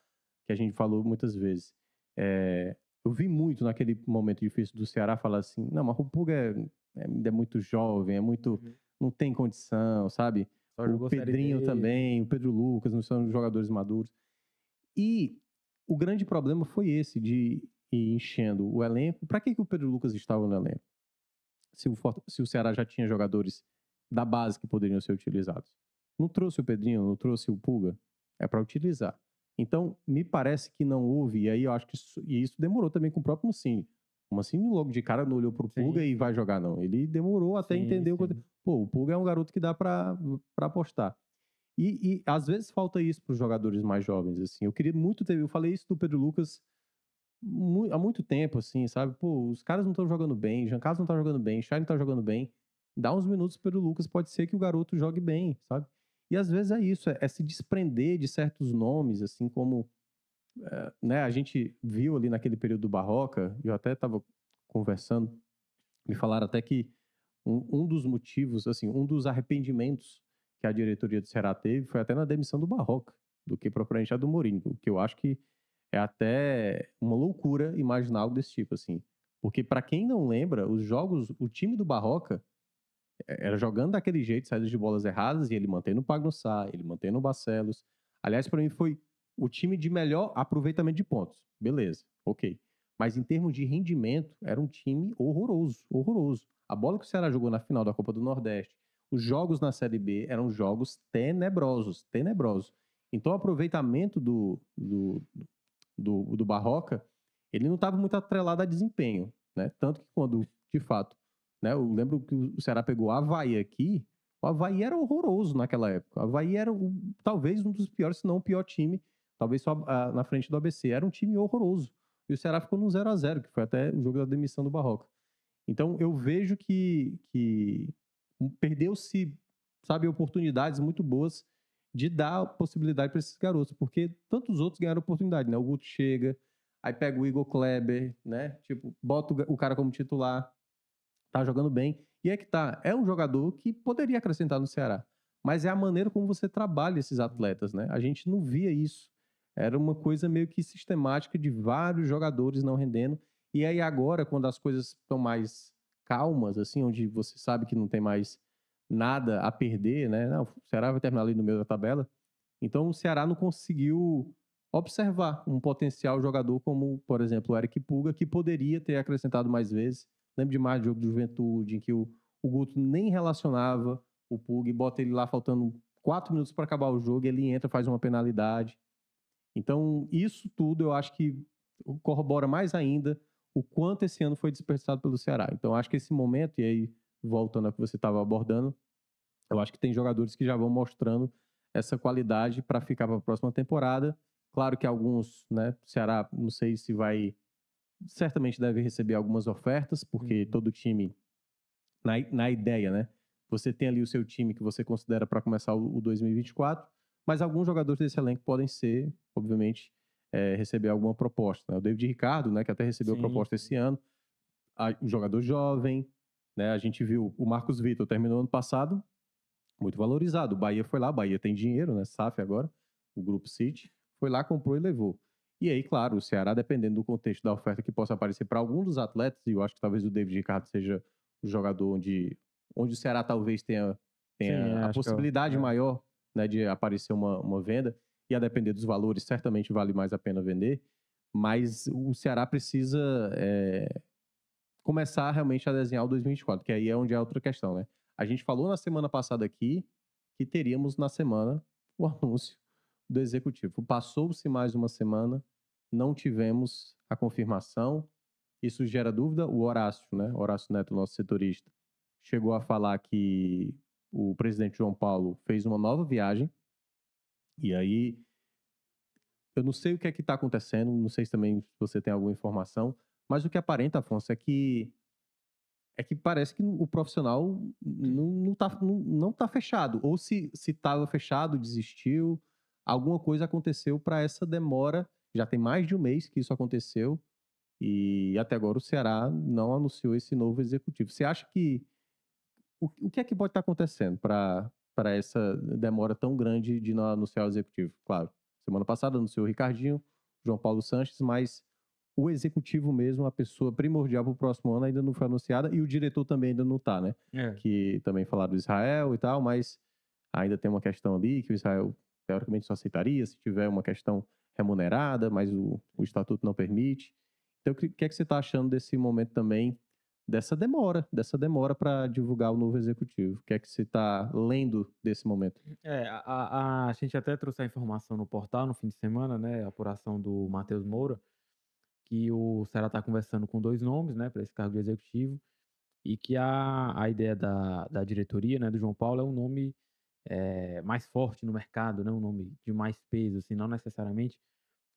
que a gente falou muitas vezes. É, eu vi muito naquele momento difícil do Ceará falar assim, não, mas o Puga é, é, é muito jovem, é muito, uhum. não tem condição, sabe? O Pedrinho também, o Pedro Lucas, não são jogadores maduros. E o grande problema foi esse, de e enchendo o elenco. Para que, que o Pedro Lucas estava no elenco? Se o, se o Ceará já tinha jogadores da base que poderiam ser utilizados. Não trouxe o Pedrinho, não trouxe o Pulga. É para utilizar. Então, me parece que não houve, e aí eu acho que isso, e isso demorou também com o próprio Mancini. O Mancini logo de cara não olhou pro Pulga sim. e vai jogar, não. Ele demorou até sim, entender sim. o Pô, o Pulga é um garoto que dá para apostar. E, e, às vezes falta isso para os jogadores mais jovens, assim. Eu queria muito ter, eu falei isso do Pedro Lucas há muito tempo, assim, sabe? Pô, os caras não estão jogando bem, Jean Carlos não tá jogando bem, Shine tá jogando bem. Dá uns minutos pelo Lucas, pode ser que o garoto jogue bem, sabe? E às vezes é isso, é, é se desprender de certos nomes, assim como é, né, a gente viu ali naquele período do Barroca, eu até estava conversando, me falaram até que um, um, dos motivos, assim, um dos arrependimentos que a diretoria do Ceará teve foi até na demissão do Barroca, do que propriamente a do Mourinho, que eu acho que é até uma loucura imaginar algo desse tipo, assim. Porque, para quem não lembra, os jogos, o time do Barroca era jogando daquele jeito, saídas de bolas erradas, e ele mantendo o Pagnussá, ele mantendo o Barcelos. Aliás, para mim foi o time de melhor aproveitamento de pontos. Beleza, ok. Mas em termos de rendimento, era um time horroroso, horroroso. A bola que o Ceará jogou na final da Copa do Nordeste, os jogos na Série B eram jogos tenebrosos, tenebrosos. Então o aproveitamento do, do, do, do Barroca, ele não estava muito atrelado a desempenho, né? Tanto que quando, de fato, né, eu lembro que o Ceará pegou o Havaí aqui, o Havaí era horroroso naquela época. O Havaí era talvez um dos piores, se não o pior time, talvez só a, na frente do ABC. Era um time horroroso. E o Ceará ficou no 0 a 0 que foi até o jogo da demissão do Barroca. Então eu vejo que, que perdeu-se, sabe, oportunidades muito boas de dar possibilidade para esses garotos, porque tantos outros ganharam oportunidade, né? O Guto chega, aí pega o Igor Kleber, né? Tipo, bota o cara como titular, tá jogando bem. E é que tá, é um jogador que poderia acrescentar no Ceará, mas é a maneira como você trabalha esses atletas, né? A gente não via isso. Era uma coisa meio que sistemática de vários jogadores não rendendo. E aí agora, quando as coisas estão mais calmas, assim, onde você sabe que não tem mais nada a perder, né? Não, o Ceará vai terminar ali no meio da tabela. Então o Ceará não conseguiu observar um potencial jogador como, por exemplo, o Eric Puga, que poderia ter acrescentado mais vezes. Lembro demais do jogo de juventude, em que o, o Guto nem relacionava o Puga e bota ele lá faltando quatro minutos para acabar o jogo, ele entra, faz uma penalidade. Então, isso tudo eu acho que corrobora mais ainda o quanto esse ano foi desperdiçado pelo Ceará. Então, acho que esse momento, e aí voltando ao que você estava abordando, eu acho que tem jogadores que já vão mostrando essa qualidade para ficar para a próxima temporada. Claro que alguns, né, Ceará, não sei se vai, certamente deve receber algumas ofertas, porque uhum. todo time, na, na ideia, né, você tem ali o seu time que você considera para começar o, o 2024, mas alguns jogadores desse elenco podem ser, obviamente, é, receber alguma proposta. Né? O David Ricardo, né, que até recebeu Sim. proposta esse ano, a- um jogador jovem, né? A gente viu o Marcos Vitor terminou ano passado muito valorizado. O Bahia foi lá, o Bahia tem dinheiro, né? SAF agora, o Grupo City, foi lá, comprou e levou. E aí, claro, o Ceará, dependendo do contexto da oferta que possa aparecer para algum dos atletas, e eu acho que talvez o David Ricardo seja o jogador onde, onde o Ceará talvez tenha, tenha Sim, a é possibilidade é. maior né, de aparecer uma, uma venda, e a depender dos valores, certamente vale mais a pena vender, mas o Ceará precisa é, começar realmente a desenhar o 2024, que aí é onde é outra questão, né? A gente falou na semana passada aqui que teríamos na semana o anúncio do executivo. Passou-se mais uma semana, não tivemos a confirmação. Isso gera dúvida. O Horácio, né? Horácio Neto, nosso setorista, chegou a falar que o presidente João Paulo fez uma nova viagem. E aí, eu não sei o que é que está acontecendo, não sei se também você tem alguma informação, mas o que aparenta, Afonso, é que é que parece que o profissional não, não, tá, não, não tá fechado. Ou se estava fechado, desistiu. Alguma coisa aconteceu para essa demora. Já tem mais de um mês que isso aconteceu. E até agora o Ceará não anunciou esse novo executivo. Você acha que. O, o que é que pode estar acontecendo para essa demora tão grande de não anunciar o executivo? Claro, semana passada anunciou o Ricardinho, João Paulo Sanches, mas o executivo mesmo, a pessoa primordial para o próximo ano, ainda não foi anunciada e o diretor também ainda não está, né? É. Que também falaram do Israel e tal, mas ainda tem uma questão ali que o Israel teoricamente só aceitaria se tiver uma questão remunerada, mas o, o estatuto não permite. Então, o que, que é que você está achando desse momento também, dessa demora, dessa demora para divulgar o novo executivo? O que é que você está lendo desse momento? É, a, a, a gente até trouxe a informação no portal no fim de semana, né? A apuração do Matheus Moura, que o Ceará está conversando com dois nomes, né, para esse cargo de executivo, e que a, a ideia da, da diretoria, né, do João Paulo é um nome é, mais forte no mercado, né, um nome de mais peso, assim, não necessariamente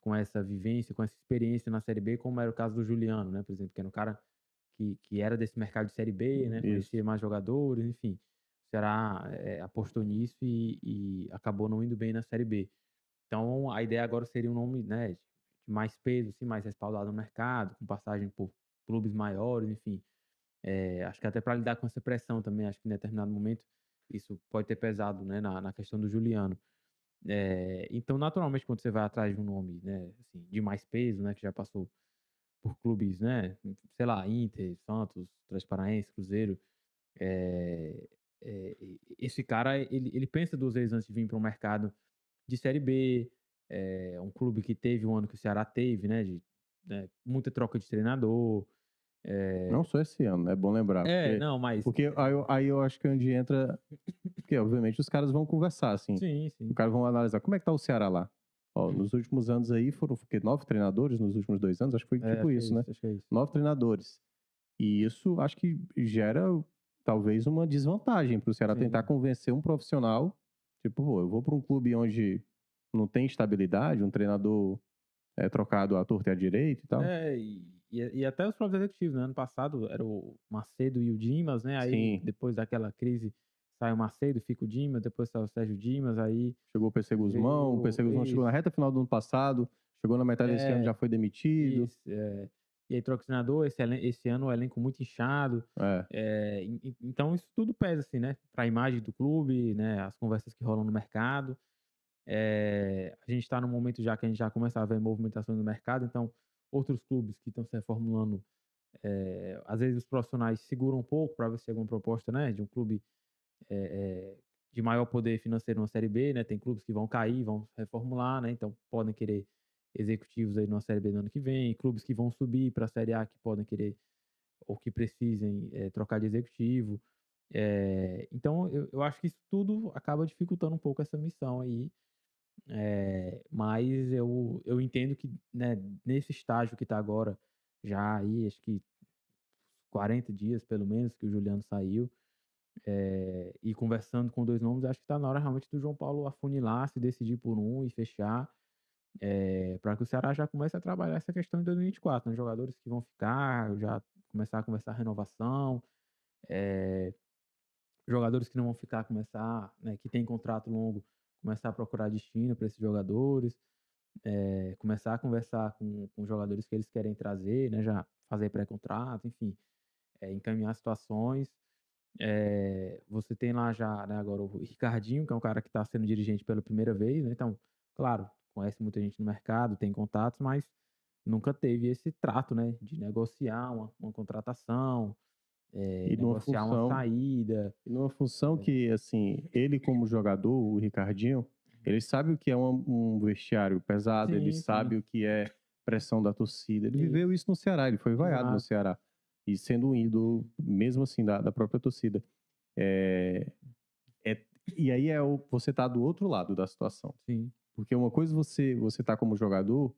com essa vivência, com essa experiência na Série B, como era o caso do Juliano, né, por exemplo, que era um cara que, que era desse mercado de Série B, né, Isso. conhecia mais jogadores, enfim. O Ceará é, apostou nisso e, e acabou não indo bem na Série B. Então, a ideia agora seria um nome, né, de mais peso, assim, mais respaldado no mercado, com passagem por clubes maiores, enfim. É, acho que até para lidar com essa pressão também, acho que em determinado momento isso pode ter pesado, né, na, na questão do Juliano. É, então, naturalmente, quando você vai atrás de um nome, né, assim, de mais peso, né, que já passou por clubes, né, sei lá, Inter, Santos, Transparência, Cruzeiro, é, é, esse cara, ele, ele pensa duas vezes antes de vir para o mercado de Série B, um clube que teve um ano que o Ceará teve, né, de né, muita troca de treinador. É, Não só esse ano, né? É bom lembrar. é, porque, não, mas... porque aí, eu- aí eu acho que é onde entra... Porque, obviamente, os caras vão conversar, assim. Sim, sim. Os caras vão analisar como é que tá o Ceará lá. Ó, nos últimos anos aí foram o quê? nove treinadores nos últimos dois anos? Acho que foi É, tipo que é isso, né? Acho que é isso. Nove treinadores. E isso acho que gera talvez uma desvantagem para o Ceará Sim. tentar convencer um profissional. Tipo, pô, eu vou para um clube onde não tem estabilidade, um treinador é trocado à torta e à direita e tal. É, e, e, e até os próprios executivos, né? Ano passado era o Macedo e o Dimas, né? Aí Sim. depois daquela crise sai o Macedo, fica o Dimas, depois sai o Sérgio Dimas, aí Chegou o PC Guzmão, o PC Guzmão chegou na reta final do ano passado, chegou na metade desse É. ano já foi demitido. isso, é, e aí troca o treinador, esse, esse ano o elenco muito inchado. É. é, en- en- então isso tudo pesa, assim, né? Para a imagem do clube, né? As conversas que rolam no mercado. É, a gente está num momento já que a gente já começa a ver movimentações no mercado, então outros clubes que estão se reformulando, é, às vezes os profissionais seguram um pouco para ver se tem alguma proposta, né? De um clube é, é, de maior poder financeiro na Série B, né? Tem clubes que vão cair, vão reformular, né? Então podem querer executivos aí na Série B no ano que vem, clubes que vão subir para a Série A que podem querer ou que precisem eh, trocar de executivo. Eh, então, eu, eu acho que isso tudo acaba dificultando um pouco essa missão aí. Eh, mas eu, eu entendo que né, nesse estágio que está agora, já aí, acho que 40 dias pelo menos que o Juliano saiu, eh, e conversando com dois nomes, acho que está na hora realmente do João Paulo afunilar, se decidir por um e fechar para que o Ceará já comece a trabalhar essa questão em 2024, né? Jogadores que vão ficar, já começar a conversar renovação. eh, jogadores que não vão ficar, começar, né, que tem contrato longo, começar a procurar destino para esses jogadores, é, começar a conversar com, com jogadores que eles querem trazer, né, já fazer pré-contrato, enfim, é, encaminhar situações. É, você tem lá já né, agora o Ricardinho, que é um cara que está sendo dirigente pela primeira vez, né? então, claro, conhece muita gente no mercado, tem contatos, mas nunca teve esse trato né, de negociar uma, uma contratação, é, E numa função- uma saída. E numa função que, assim, ele como jogador, o Ricardinho, ele sabe o que é um, um vestiário pesado, ele Sim, sim. sabe o que é pressão da torcida. Ele viveu isso no Ceará, ele foi vaiado no. Ceará. E sendo um ídolo, mesmo assim, da, da própria torcida. É, é- e aí é o, você tá do outro lado da situação. Sim, Porque uma coisa você você tá como jogador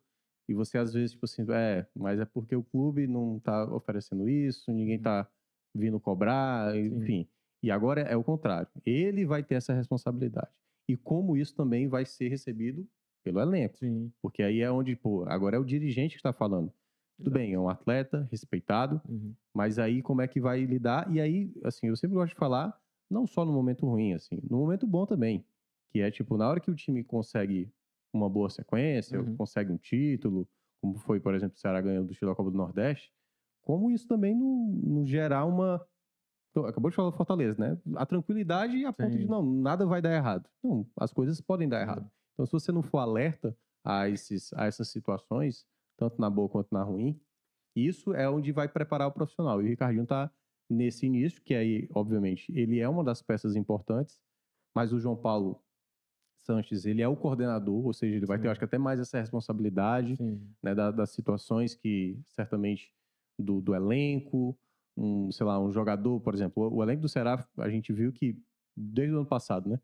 e você às vezes tipo assim, é, mas é porque o clube não tá oferecendo isso, ninguém Uhum. tá vindo cobrar, enfim. E agora é o contrário. Ele vai ter essa responsabilidade. E como isso também vai ser recebido pelo elenco, sim. porque aí é onde, pô, agora é o dirigente que está falando. Tudo bem, é um atleta respeitado, Uhum. mas aí como é que vai lidar? E aí, assim, eu sempre gosto de falar, não só no momento ruim, assim, no momento bom também. Que é tipo, na hora que o time consegue uma boa sequência, Uhum. consegue um título, como foi, por exemplo, o Ceará ganhando do Chile da Copa do Nordeste, como isso também não, gerar uma. Então, Acabou de falar do Fortaleza, né? A tranquilidade a ponto de Sim. não, nada vai dar errado. Não, as coisas podem dar errado. Então, se você não for alerta a, esses, a essas situações, tanto na boa quanto na ruim, isso é onde vai preparar o profissional. E o Ricardinho tá nesse início, que aí, obviamente, ele é uma das peças importantes, mas o João Paulo Sanches, ele é o coordenador, ou seja, ele vai ter, Sim. eu acho que até mais essa responsabilidade Sim. né, da- das situações que certamente do, do elenco, um, sei lá, um jogador, por exemplo, o, elenco do Ceará, a gente viu que desde o ano passado, né,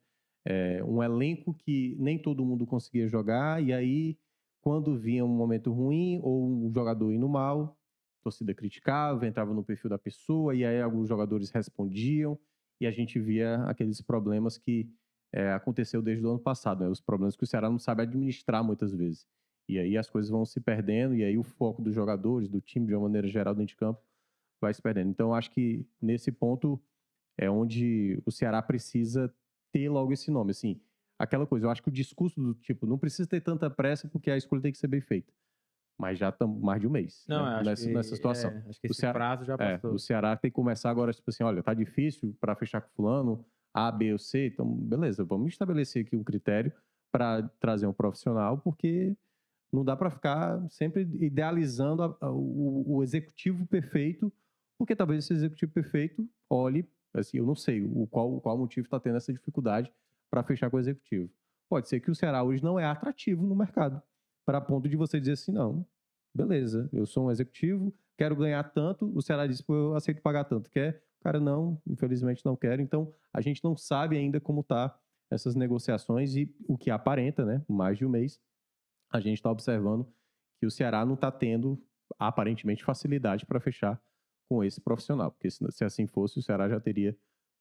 é um elenco que nem todo mundo conseguia jogar e aí quando vinha um momento ruim ou um jogador indo mal, a torcida criticava, entrava no perfil da pessoa e aí alguns jogadores respondiam e a gente via aqueles problemas que é, aconteceu desde o ano passado, né, os problemas que o Ceará não sabe administrar muitas vezes. E aí as coisas vão se perdendo, e aí o foco dos jogadores, do time, de uma maneira geral, dentro de campo, vai se perdendo. Então, eu acho que nesse ponto é onde o Ceará precisa ter logo esse nome. Assim, aquela coisa, eu acho que o discurso do tipo, não precisa ter tanta pressa porque a escolha tem que ser bem feita. Mas já estamos mais de um mês Não, né, nessa, que, nessa situação. é, acho que O esse Ceará- prazo já É, passou. o Ceará tem que começar agora, tipo assim, olha, tá difícil para fechar com fulano, A, B ou C, então beleza, vamos estabelecer aqui um critério para trazer um profissional, porque não dá para ficar sempre idealizando a- a- o, o executivo perfeito, porque talvez esse executivo perfeito olhe, assim, eu não sei o qual, qual motivo está tendo essa dificuldade para fechar com o executivo. Pode ser que o Ceará hoje não é atrativo no mercado, para ponto de você dizer assim, não, beleza, eu sou um executivo, quero ganhar tanto, o Ceará diz, eu aceito pagar tanto. Quer? O cara não, infelizmente não quer. Então, a gente não sabe ainda como tá essas negociações e o que aparenta, né, mais de um mês, a gente está observando que o Ceará não está tendo, aparentemente, facilidade para fechar com esse profissional, porque se, se assim fosse, o Ceará já teria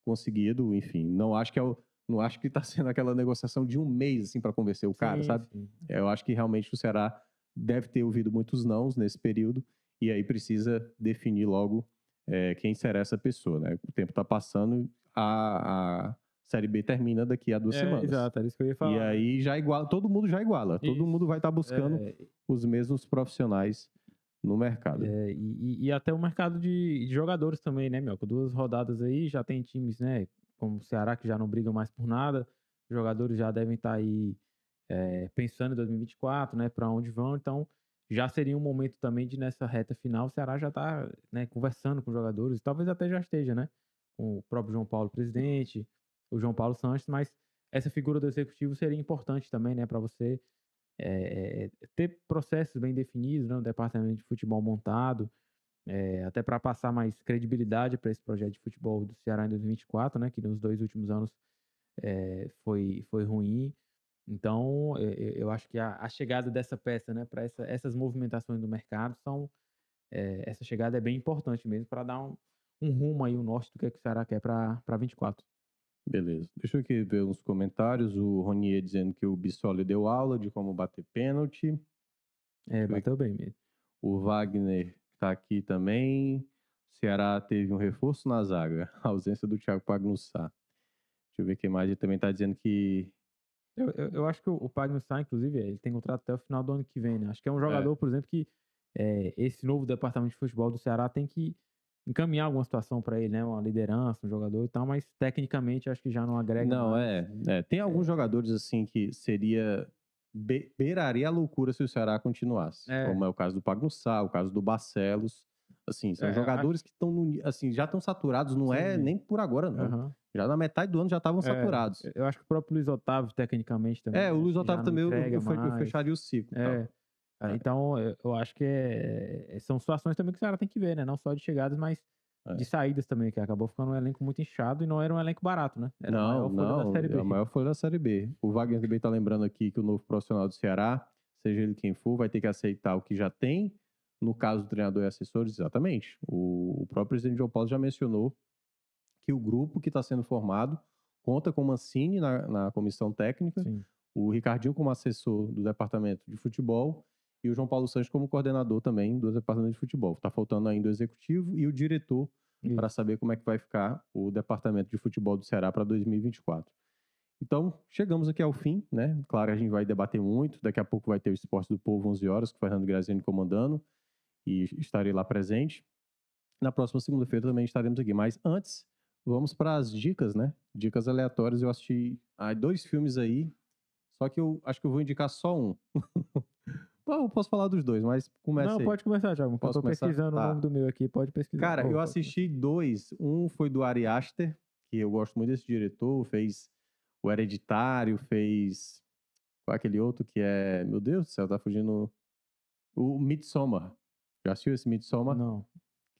conseguido, enfim, não acho que é o, não acho que está sendo aquela negociação de um mês assim para convencer o cara, Sim, sabe? sim. Eu acho que realmente o Ceará deve ter ouvido muitos nãos nesse período e aí precisa definir logo eh, quem será essa pessoa, né? O tempo está passando, a, a Série B termina daqui a duas É, semanas. Exato, era isso que eu ia falar. E aí já iguala, todo mundo já iguala, todo Isso. mundo vai estar buscando É, os mesmos profissionais no mercado. É, e, e- até o mercado de, de jogadores também, né, meu? Com duas rodadas aí, já tem times, né? Como o Ceará, que já não brigam mais por nada. Os jogadores já devem estar aí é, pensando em 2024, né? Para onde vão. Então, já seria um momento também de, nessa reta final, o Ceará já tá né, conversando com os jogadores. Talvez até já esteja, né? Com o próprio João Paulo, presidente, o João Paulo Sanches, mas essa figura do executivo seria importante também, né? Para você é, ter processos bem definidos, né, um departamento de futebol montado, é, até para passar mais credibilidade para esse projeto de futebol do Ceará em 2024, né, que nos dois últimos anos é, foi, foi ruim. Então, é, eu acho que a, a chegada dessa peça, né, para essa, essas movimentações do mercado são é, essa chegada é bem importante mesmo para dar um, um rumo aí, um norte do que, é que o Ceará quer para 24. Beleza. Deixa eu aqui ver uns comentários. O Ronier dizendo que o Bissoli deu aula de como bater pênalti. É, bateu bem mesmo. O Wagner está aqui também. Ceará teve um reforço na zaga, a ausência do Thiago Pagnussá. Deixa eu ver quem mais. Ele também tá dizendo que. Eu, eu, eu acho que o, o Pagnussá, inclusive, ele tem contrato até o final do ano que vem, né? Acho que é um jogador, por exemplo, que é, esse novo departamento de futebol do Ceará tem que encaminhar alguma situação para ele, né? Uma liderança, um jogador e tal, mas tecnicamente acho que já não agrega. Não, mais. é, é. Tem alguns jogadores assim que seria. be- beiraria a loucura se o Ceará continuasse. É. Como é o caso do Pagnussá, o caso do Barcelos. Assim, são É, jogadores que estão assim, já estão saturados, não é Sim. nem por agora, não. Aham. Já na metade do ano já estavam É, saturados. Eu acho que o próprio Luiz Otávio, tecnicamente, também. É, o acho Luiz Otávio também eu, eu, fecharia o ciclo. É. tal. É. Então, eu- acho que é- são situações também que o Ceará tem que ver, né? Não só de chegadas, mas É. de saídas também, que acabou ficando um elenco muito inchado e não era um elenco barato, né? Era a Não, maior folha não, da Série B. é a maior folha da Série B. O Wagner também tá lembrando aqui que o novo profissional do Ceará, seja ele quem for, vai ter que aceitar o que já tem. No caso do treinador e assessores, exatamente. O, o próprio presidente João Paulo já mencionou que o grupo que está sendo formado conta com Mancini na, na comissão técnica, Sim. o Ricardinho como assessor do departamento de futebol e o João Paulo Santos como coordenador também do departamento de futebol. Tá faltando ainda o executivo e o diretor para saber como é que vai ficar o departamento de futebol do Ceará para 2024. Então, chegamos aqui ao fim, né? Claro, a gente vai debater muito. Daqui a pouco vai ter o Esporte do Povo 11 horas, com o Fernando Graziani comandando, e estarei lá presente. Na próxima segunda-feira também estaremos aqui. Mas antes, vamos para as dicas, né? Dicas aleatórias. Eu assisti ah, dois filmes aí, só que eu acho que eu vou indicar só um. Bom, eu posso falar dos dois, mas começa Não, aí. pode começar, Thiago. porque Eu Posso tô começar? pesquisando Tá. o nome do meu aqui, pode pesquisar. Cara, Oh, eu pode assisti dois. Um foi do Ari Aster, que eu gosto muito desse diretor, fez o Hereditário, fez. Qual é aquele outro que é. Meu Deus do céu, tá fugindo. O Midsommar. Já assistiu esse. Midsommar? Não.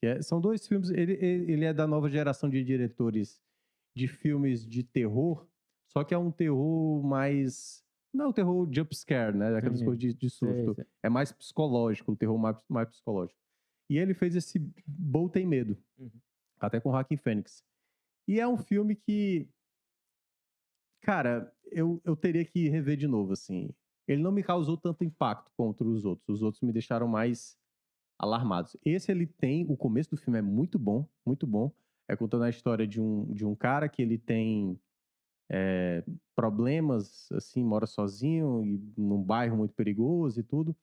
Que é- são dois filmes. Ele, ele é da nova geração de diretores de filmes de terror, só que é um terror mais. Não é um terror jump scare, né? Aquelas coisas de, de susto. É mais psicológico, o terror mais, mais psicológico. E ele fez esse Bolt Tem Medo, Uhum. até com o Joaquin Fênix. E é um filme que, cara, eu, eu teria que rever de novo, assim. Ele não me causou tanto impacto contra os outros. Os outros me deixaram mais alarmados. Esse ele tem, o começo do filme é muito bom, muito bom. É contando a história de um, de um cara que ele tem é, problemas, assim, mora sozinho e num bairro muito perigoso e tudo.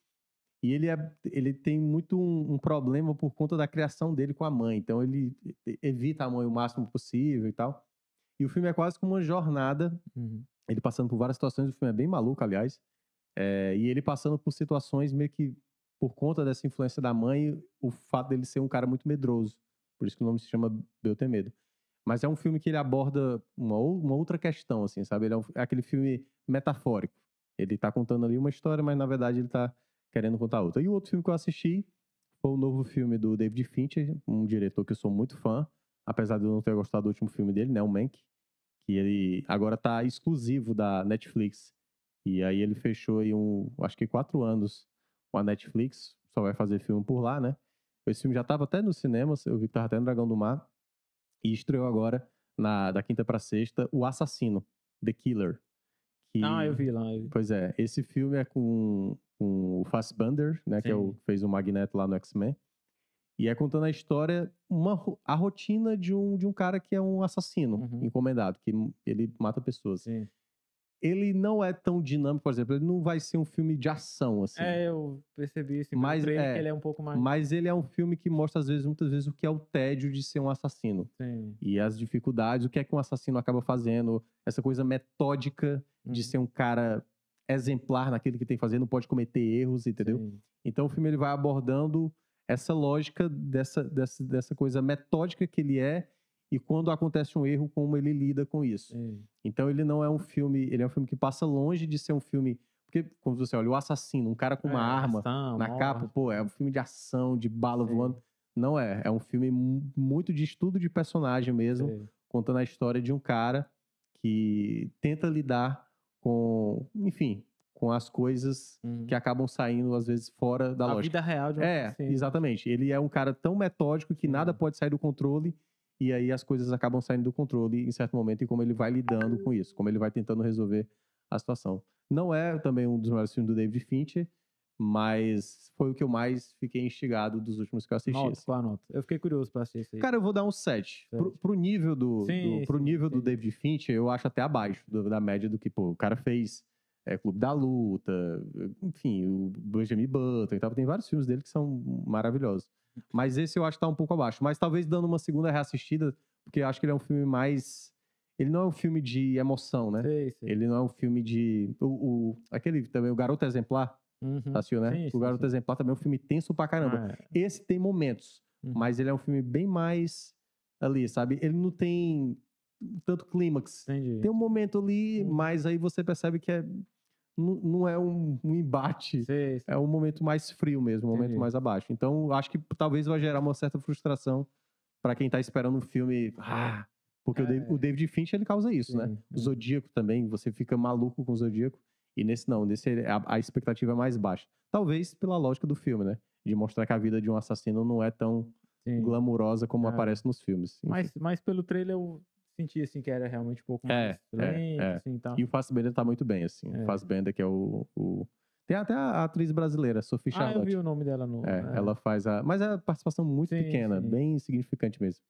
E ele, é, ele tem muito um, um problema por conta da criação dele com a mãe. Então ele evita a mãe o máximo possível e tal. E o filme é quase como uma jornada Uhum. ele passando por várias situações, o filme é bem maluco, aliás. É, e ele passando por situações meio que por conta dessa influência da mãe, o fato dele ser um cara muito medroso. Por isso que o nome se chama Eu Ter Medo. Mas é um filme que ele aborda uma, uma outra questão, assim, sabe? Ele é, um- é aquele filme metafórico. Ele tá contando ali uma história, mas na verdade ele tá querendo contar outra. E o outro filme que eu assisti foi o novo filme do David Fincher, um diretor que eu sou muito fã, apesar de eu não ter gostado do último filme dele, né? O Mank que ele agora tá exclusivo da Netflix. E aí ele fechou aí um, acho que quatro anos com a Netflix, só vai fazer filme por lá, né? Esse filme já tava até nos cinemas, eu vi que tava até no Dragão do Mar, e estreou agora, na, da quinta pra sexta, O Assassino, The Killer. que- Ah, eu vi lá. eu vi. Pois é, esse filme é com, com o Fassbender, né, que é o Sim. fez o Magneto lá no X-Men. E é contando a história, uma, a rotina de um, de um cara que é um assassino Uhum. encomendado, que ele mata pessoas. Sim. Ele não é tão dinâmico, por exemplo, ele não vai ser um filme de ação, assim. É, eu percebi isso. Mas, é, que ele é um pouco mais. Mas ele é um filme que mostra, às vezes, muitas vezes, o que é o tédio de ser um assassino. Sim. E as dificuldades, o que é que um assassino acaba fazendo, essa coisa metódica de Uhum. ser um cara exemplar naquilo que tem que fazer, não pode cometer erros, entendeu? Sim. Então o filme ele vai abordando essa lógica dessa, dessa, dessa coisa metódica que ele é e quando acontece um erro, como ele lida com isso. Sim. Então ele não é um filme, ele é um filme que passa longe de ser um filme. Porque, quando você olha, o assassino, um cara com uma É, arma ação, na capa, pô, é um filme de ação, de bala Sim. voando. Não é. É um filme mu- muito de estudo de personagem mesmo, Sim. contando a história de um cara que tenta lidar com, enfim, com as coisas Uhum. que acabam saindo, às vezes, fora da a lógica. vida real de um É, exatamente. Ele é um cara tão metódico que Sim. nada pode sair do controle e aí as coisas acabam saindo do controle em certo momento e como ele vai lidando com isso, como ele vai tentando resolver a situação. Não é também um dos melhores filmes do David Fincher, Mas foi o que eu mais fiquei instigado dos últimos que eu assisti. Nota, assim. qual a nota? Eu fiquei curioso pra assistir isso aí. Cara, eu vou dar um 7. Pro, pro nível do, Sim, do- pro sim, nível do entendi. David Fincher, eu acho até abaixo do- da média do que, pô, o cara fez é, Clube da Luta, enfim, o Benjamin Button e tal. Tem vários filmes dele que são maravilhosos. Mas esse eu acho que tá um pouco abaixo. Mas talvez dando uma segunda reassistida, porque eu acho que ele é um filme mais. Ele não é um filme de emoção, né? sei, sei. Ele não é um filme de. O, o- aquele também, o Garoto Exemplar, Uhum. assistiu, né? Sim, o sim, Garoto sim. Exemplar também é um filme tenso pra caramba. Ah, Esse tem momentos, Uhum. mas ele é um filme bem mais ali, sabe? Ele não tem tanto clímax. entendi. Tem um momento ali, Uhum. mas aí você percebe que é, não, é um, um embate. Sei, sei. É um momento mais frio mesmo, um momento Entendi. mais abaixo. Então, acho que talvez vai gerar uma certa frustração pra quem tá esperando um filme. Ah, porque o, David, É. o David Fincher ele causa isso, né? Sim, O Zodíaco também, você fica maluco com o Zodíaco. E nesse não, nesse a, a expectativa é mais baixa. Talvez pela lógica do filme, né? De mostrar que a vida de um assassino não é tão sim. glamurosa como É. aparece nos filmes. Enfim. Mas, mas pelo trailer eu senti assim que era realmente um pouco É, mais é, lento, é. assim, e tal. E o Fassbender tá muito bem, assim. É. O Fassbender, que é o, o- Tem até a atriz brasileira, Sophie Ah, eu Charlotte. vi o nome dela no. É, ela faz a. Mas é a participação muito Sim, pequena, sim. bem insignificante mesmo.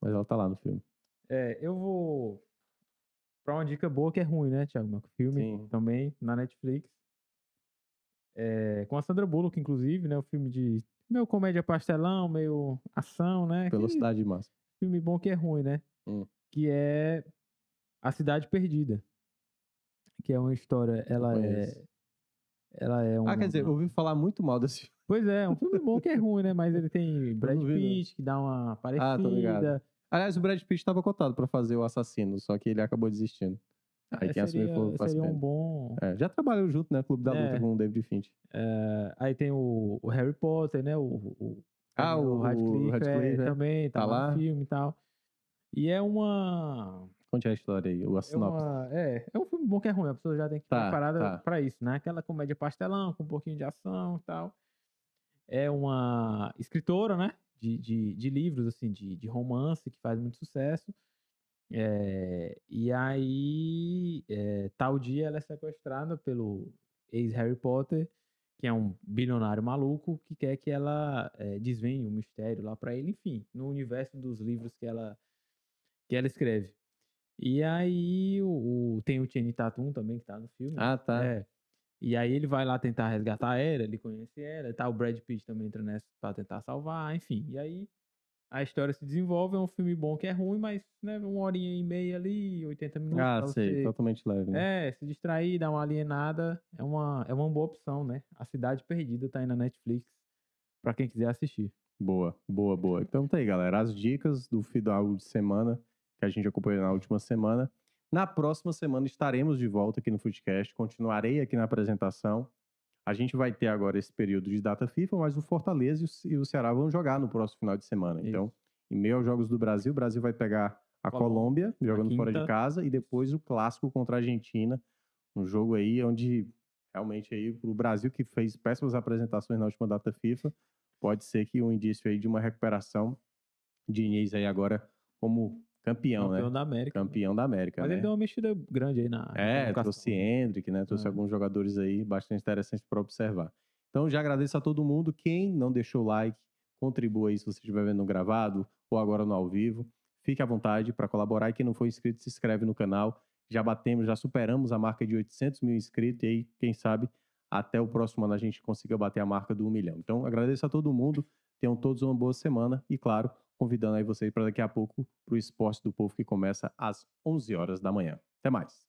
Mas ela tá lá no filme. É, eu vou pra uma dica boa que é ruim, né, Thiago? Marco? Filme Sim. também na Netflix. É, com a Sandra Bullock, inclusive, né? O filme de meio comédia pastelão, meio ação, né? Velocidade máxima. filme bom que é ruim, né? Hum. Que é A Cidade Perdida. Que é uma história, ela é ela é uma Ah, quer dizer, eu ouvi falar muito mal desse filme. Pois é, um filme bom que é ruim, né? Mas ele tem Brad. Pitt, que dá uma parecida. Ah, tô ligado. Aliás, o Brad Pitt estava cotado pra fazer o assassino, só que ele acabou desistindo. Aí É, quem assumiu seria, foi o seria um bom. É, já trabalhou junto, né? Clube da Luta É. com o David Fincher. É, aí tem o, o Harry Potter, né? O, o, Ah, Daniel o Radcliffe, Radcliffe, é, é. também tá, Tá lá lá. no filme e tal. E é uma. Conte a história aí, o É, sinopse. uma, é, é um filme bom que é ruim, a pessoa já tem que estar Tá, preparada tá. pra isso, né? Aquela comédia pastelão, com um pouquinho de ação e tal. É uma escritora, né? De, de, de livros, assim, de, de romance, que faz muito sucesso. É, e aí, é, tal dia ela é sequestrada pelo ex-Harry Potter, que é um bilionário maluco, que quer que ela é, desvenhe o mistério lá pra ele, enfim, no universo dos livros que ela, que ela escreve. E aí o, o- tem o Channing Tatum também, que tá no filme. Ah, tá. É. E aí ele vai lá tentar resgatar ela, ele conhece ela, tá, o Brad Pitt também entra nessa pra tentar salvar, enfim. E aí a história se desenvolve, é um filme bom que é ruim, mas, né, uma horinha e meia ali, 80 minutos Ah, sei, você totalmente leve. Né? é, se distrair, dar uma alienada, é uma, é uma boa opção, né? A Cidade Perdida tá aí na Netflix, pra quem quiser assistir. Boa, boa, boa. Então tá aí, galera. As dicas do final de semana que a gente acompanhou na última semana. Na próxima semana estaremos de volta aqui no Footcast. Continuarei aqui na apresentação. A gente vai ter agora esse período de data FIFA, mas o Fortaleza e o Ce- o Ceará vão jogar no próximo final de semana. Isso. Então, em meio aos Jogos do Brasil, o Brasil vai pegar a Colômbia, jogando fora de casa, e depois o clássico contra a Argentina. Um jogo aí onde realmente aí o Brasil que fez péssimas apresentações na última data FIFA, pode ser que um indício aí de uma recuperação de Inês aí agora como campeão, Campeão né? da América. Campeão da América, Mas né? ele deu uma mexida grande aí na. É, trouxe Hendrick, né? Trouxe É. alguns jogadores aí bastante interessantes para observar. Então, já agradeço a todo mundo. Quem não deixou o like, contribua aí se você estiver vendo no gravado ou agora no ao vivo. Fique à vontade para colaborar. E quem não for inscrito, se inscreve no canal. Já batemos, já superamos a marca de 800 mil inscritos. E aí, quem sabe, até o próximo ano a gente consiga bater a marca do 1 milhão. Então, agradeço a todo mundo. Tenham todos uma boa semana. E, claro, convidando aí vocês para daqui a pouco para o Esporte do Povo que começa às 11 horas da manhã. Até mais.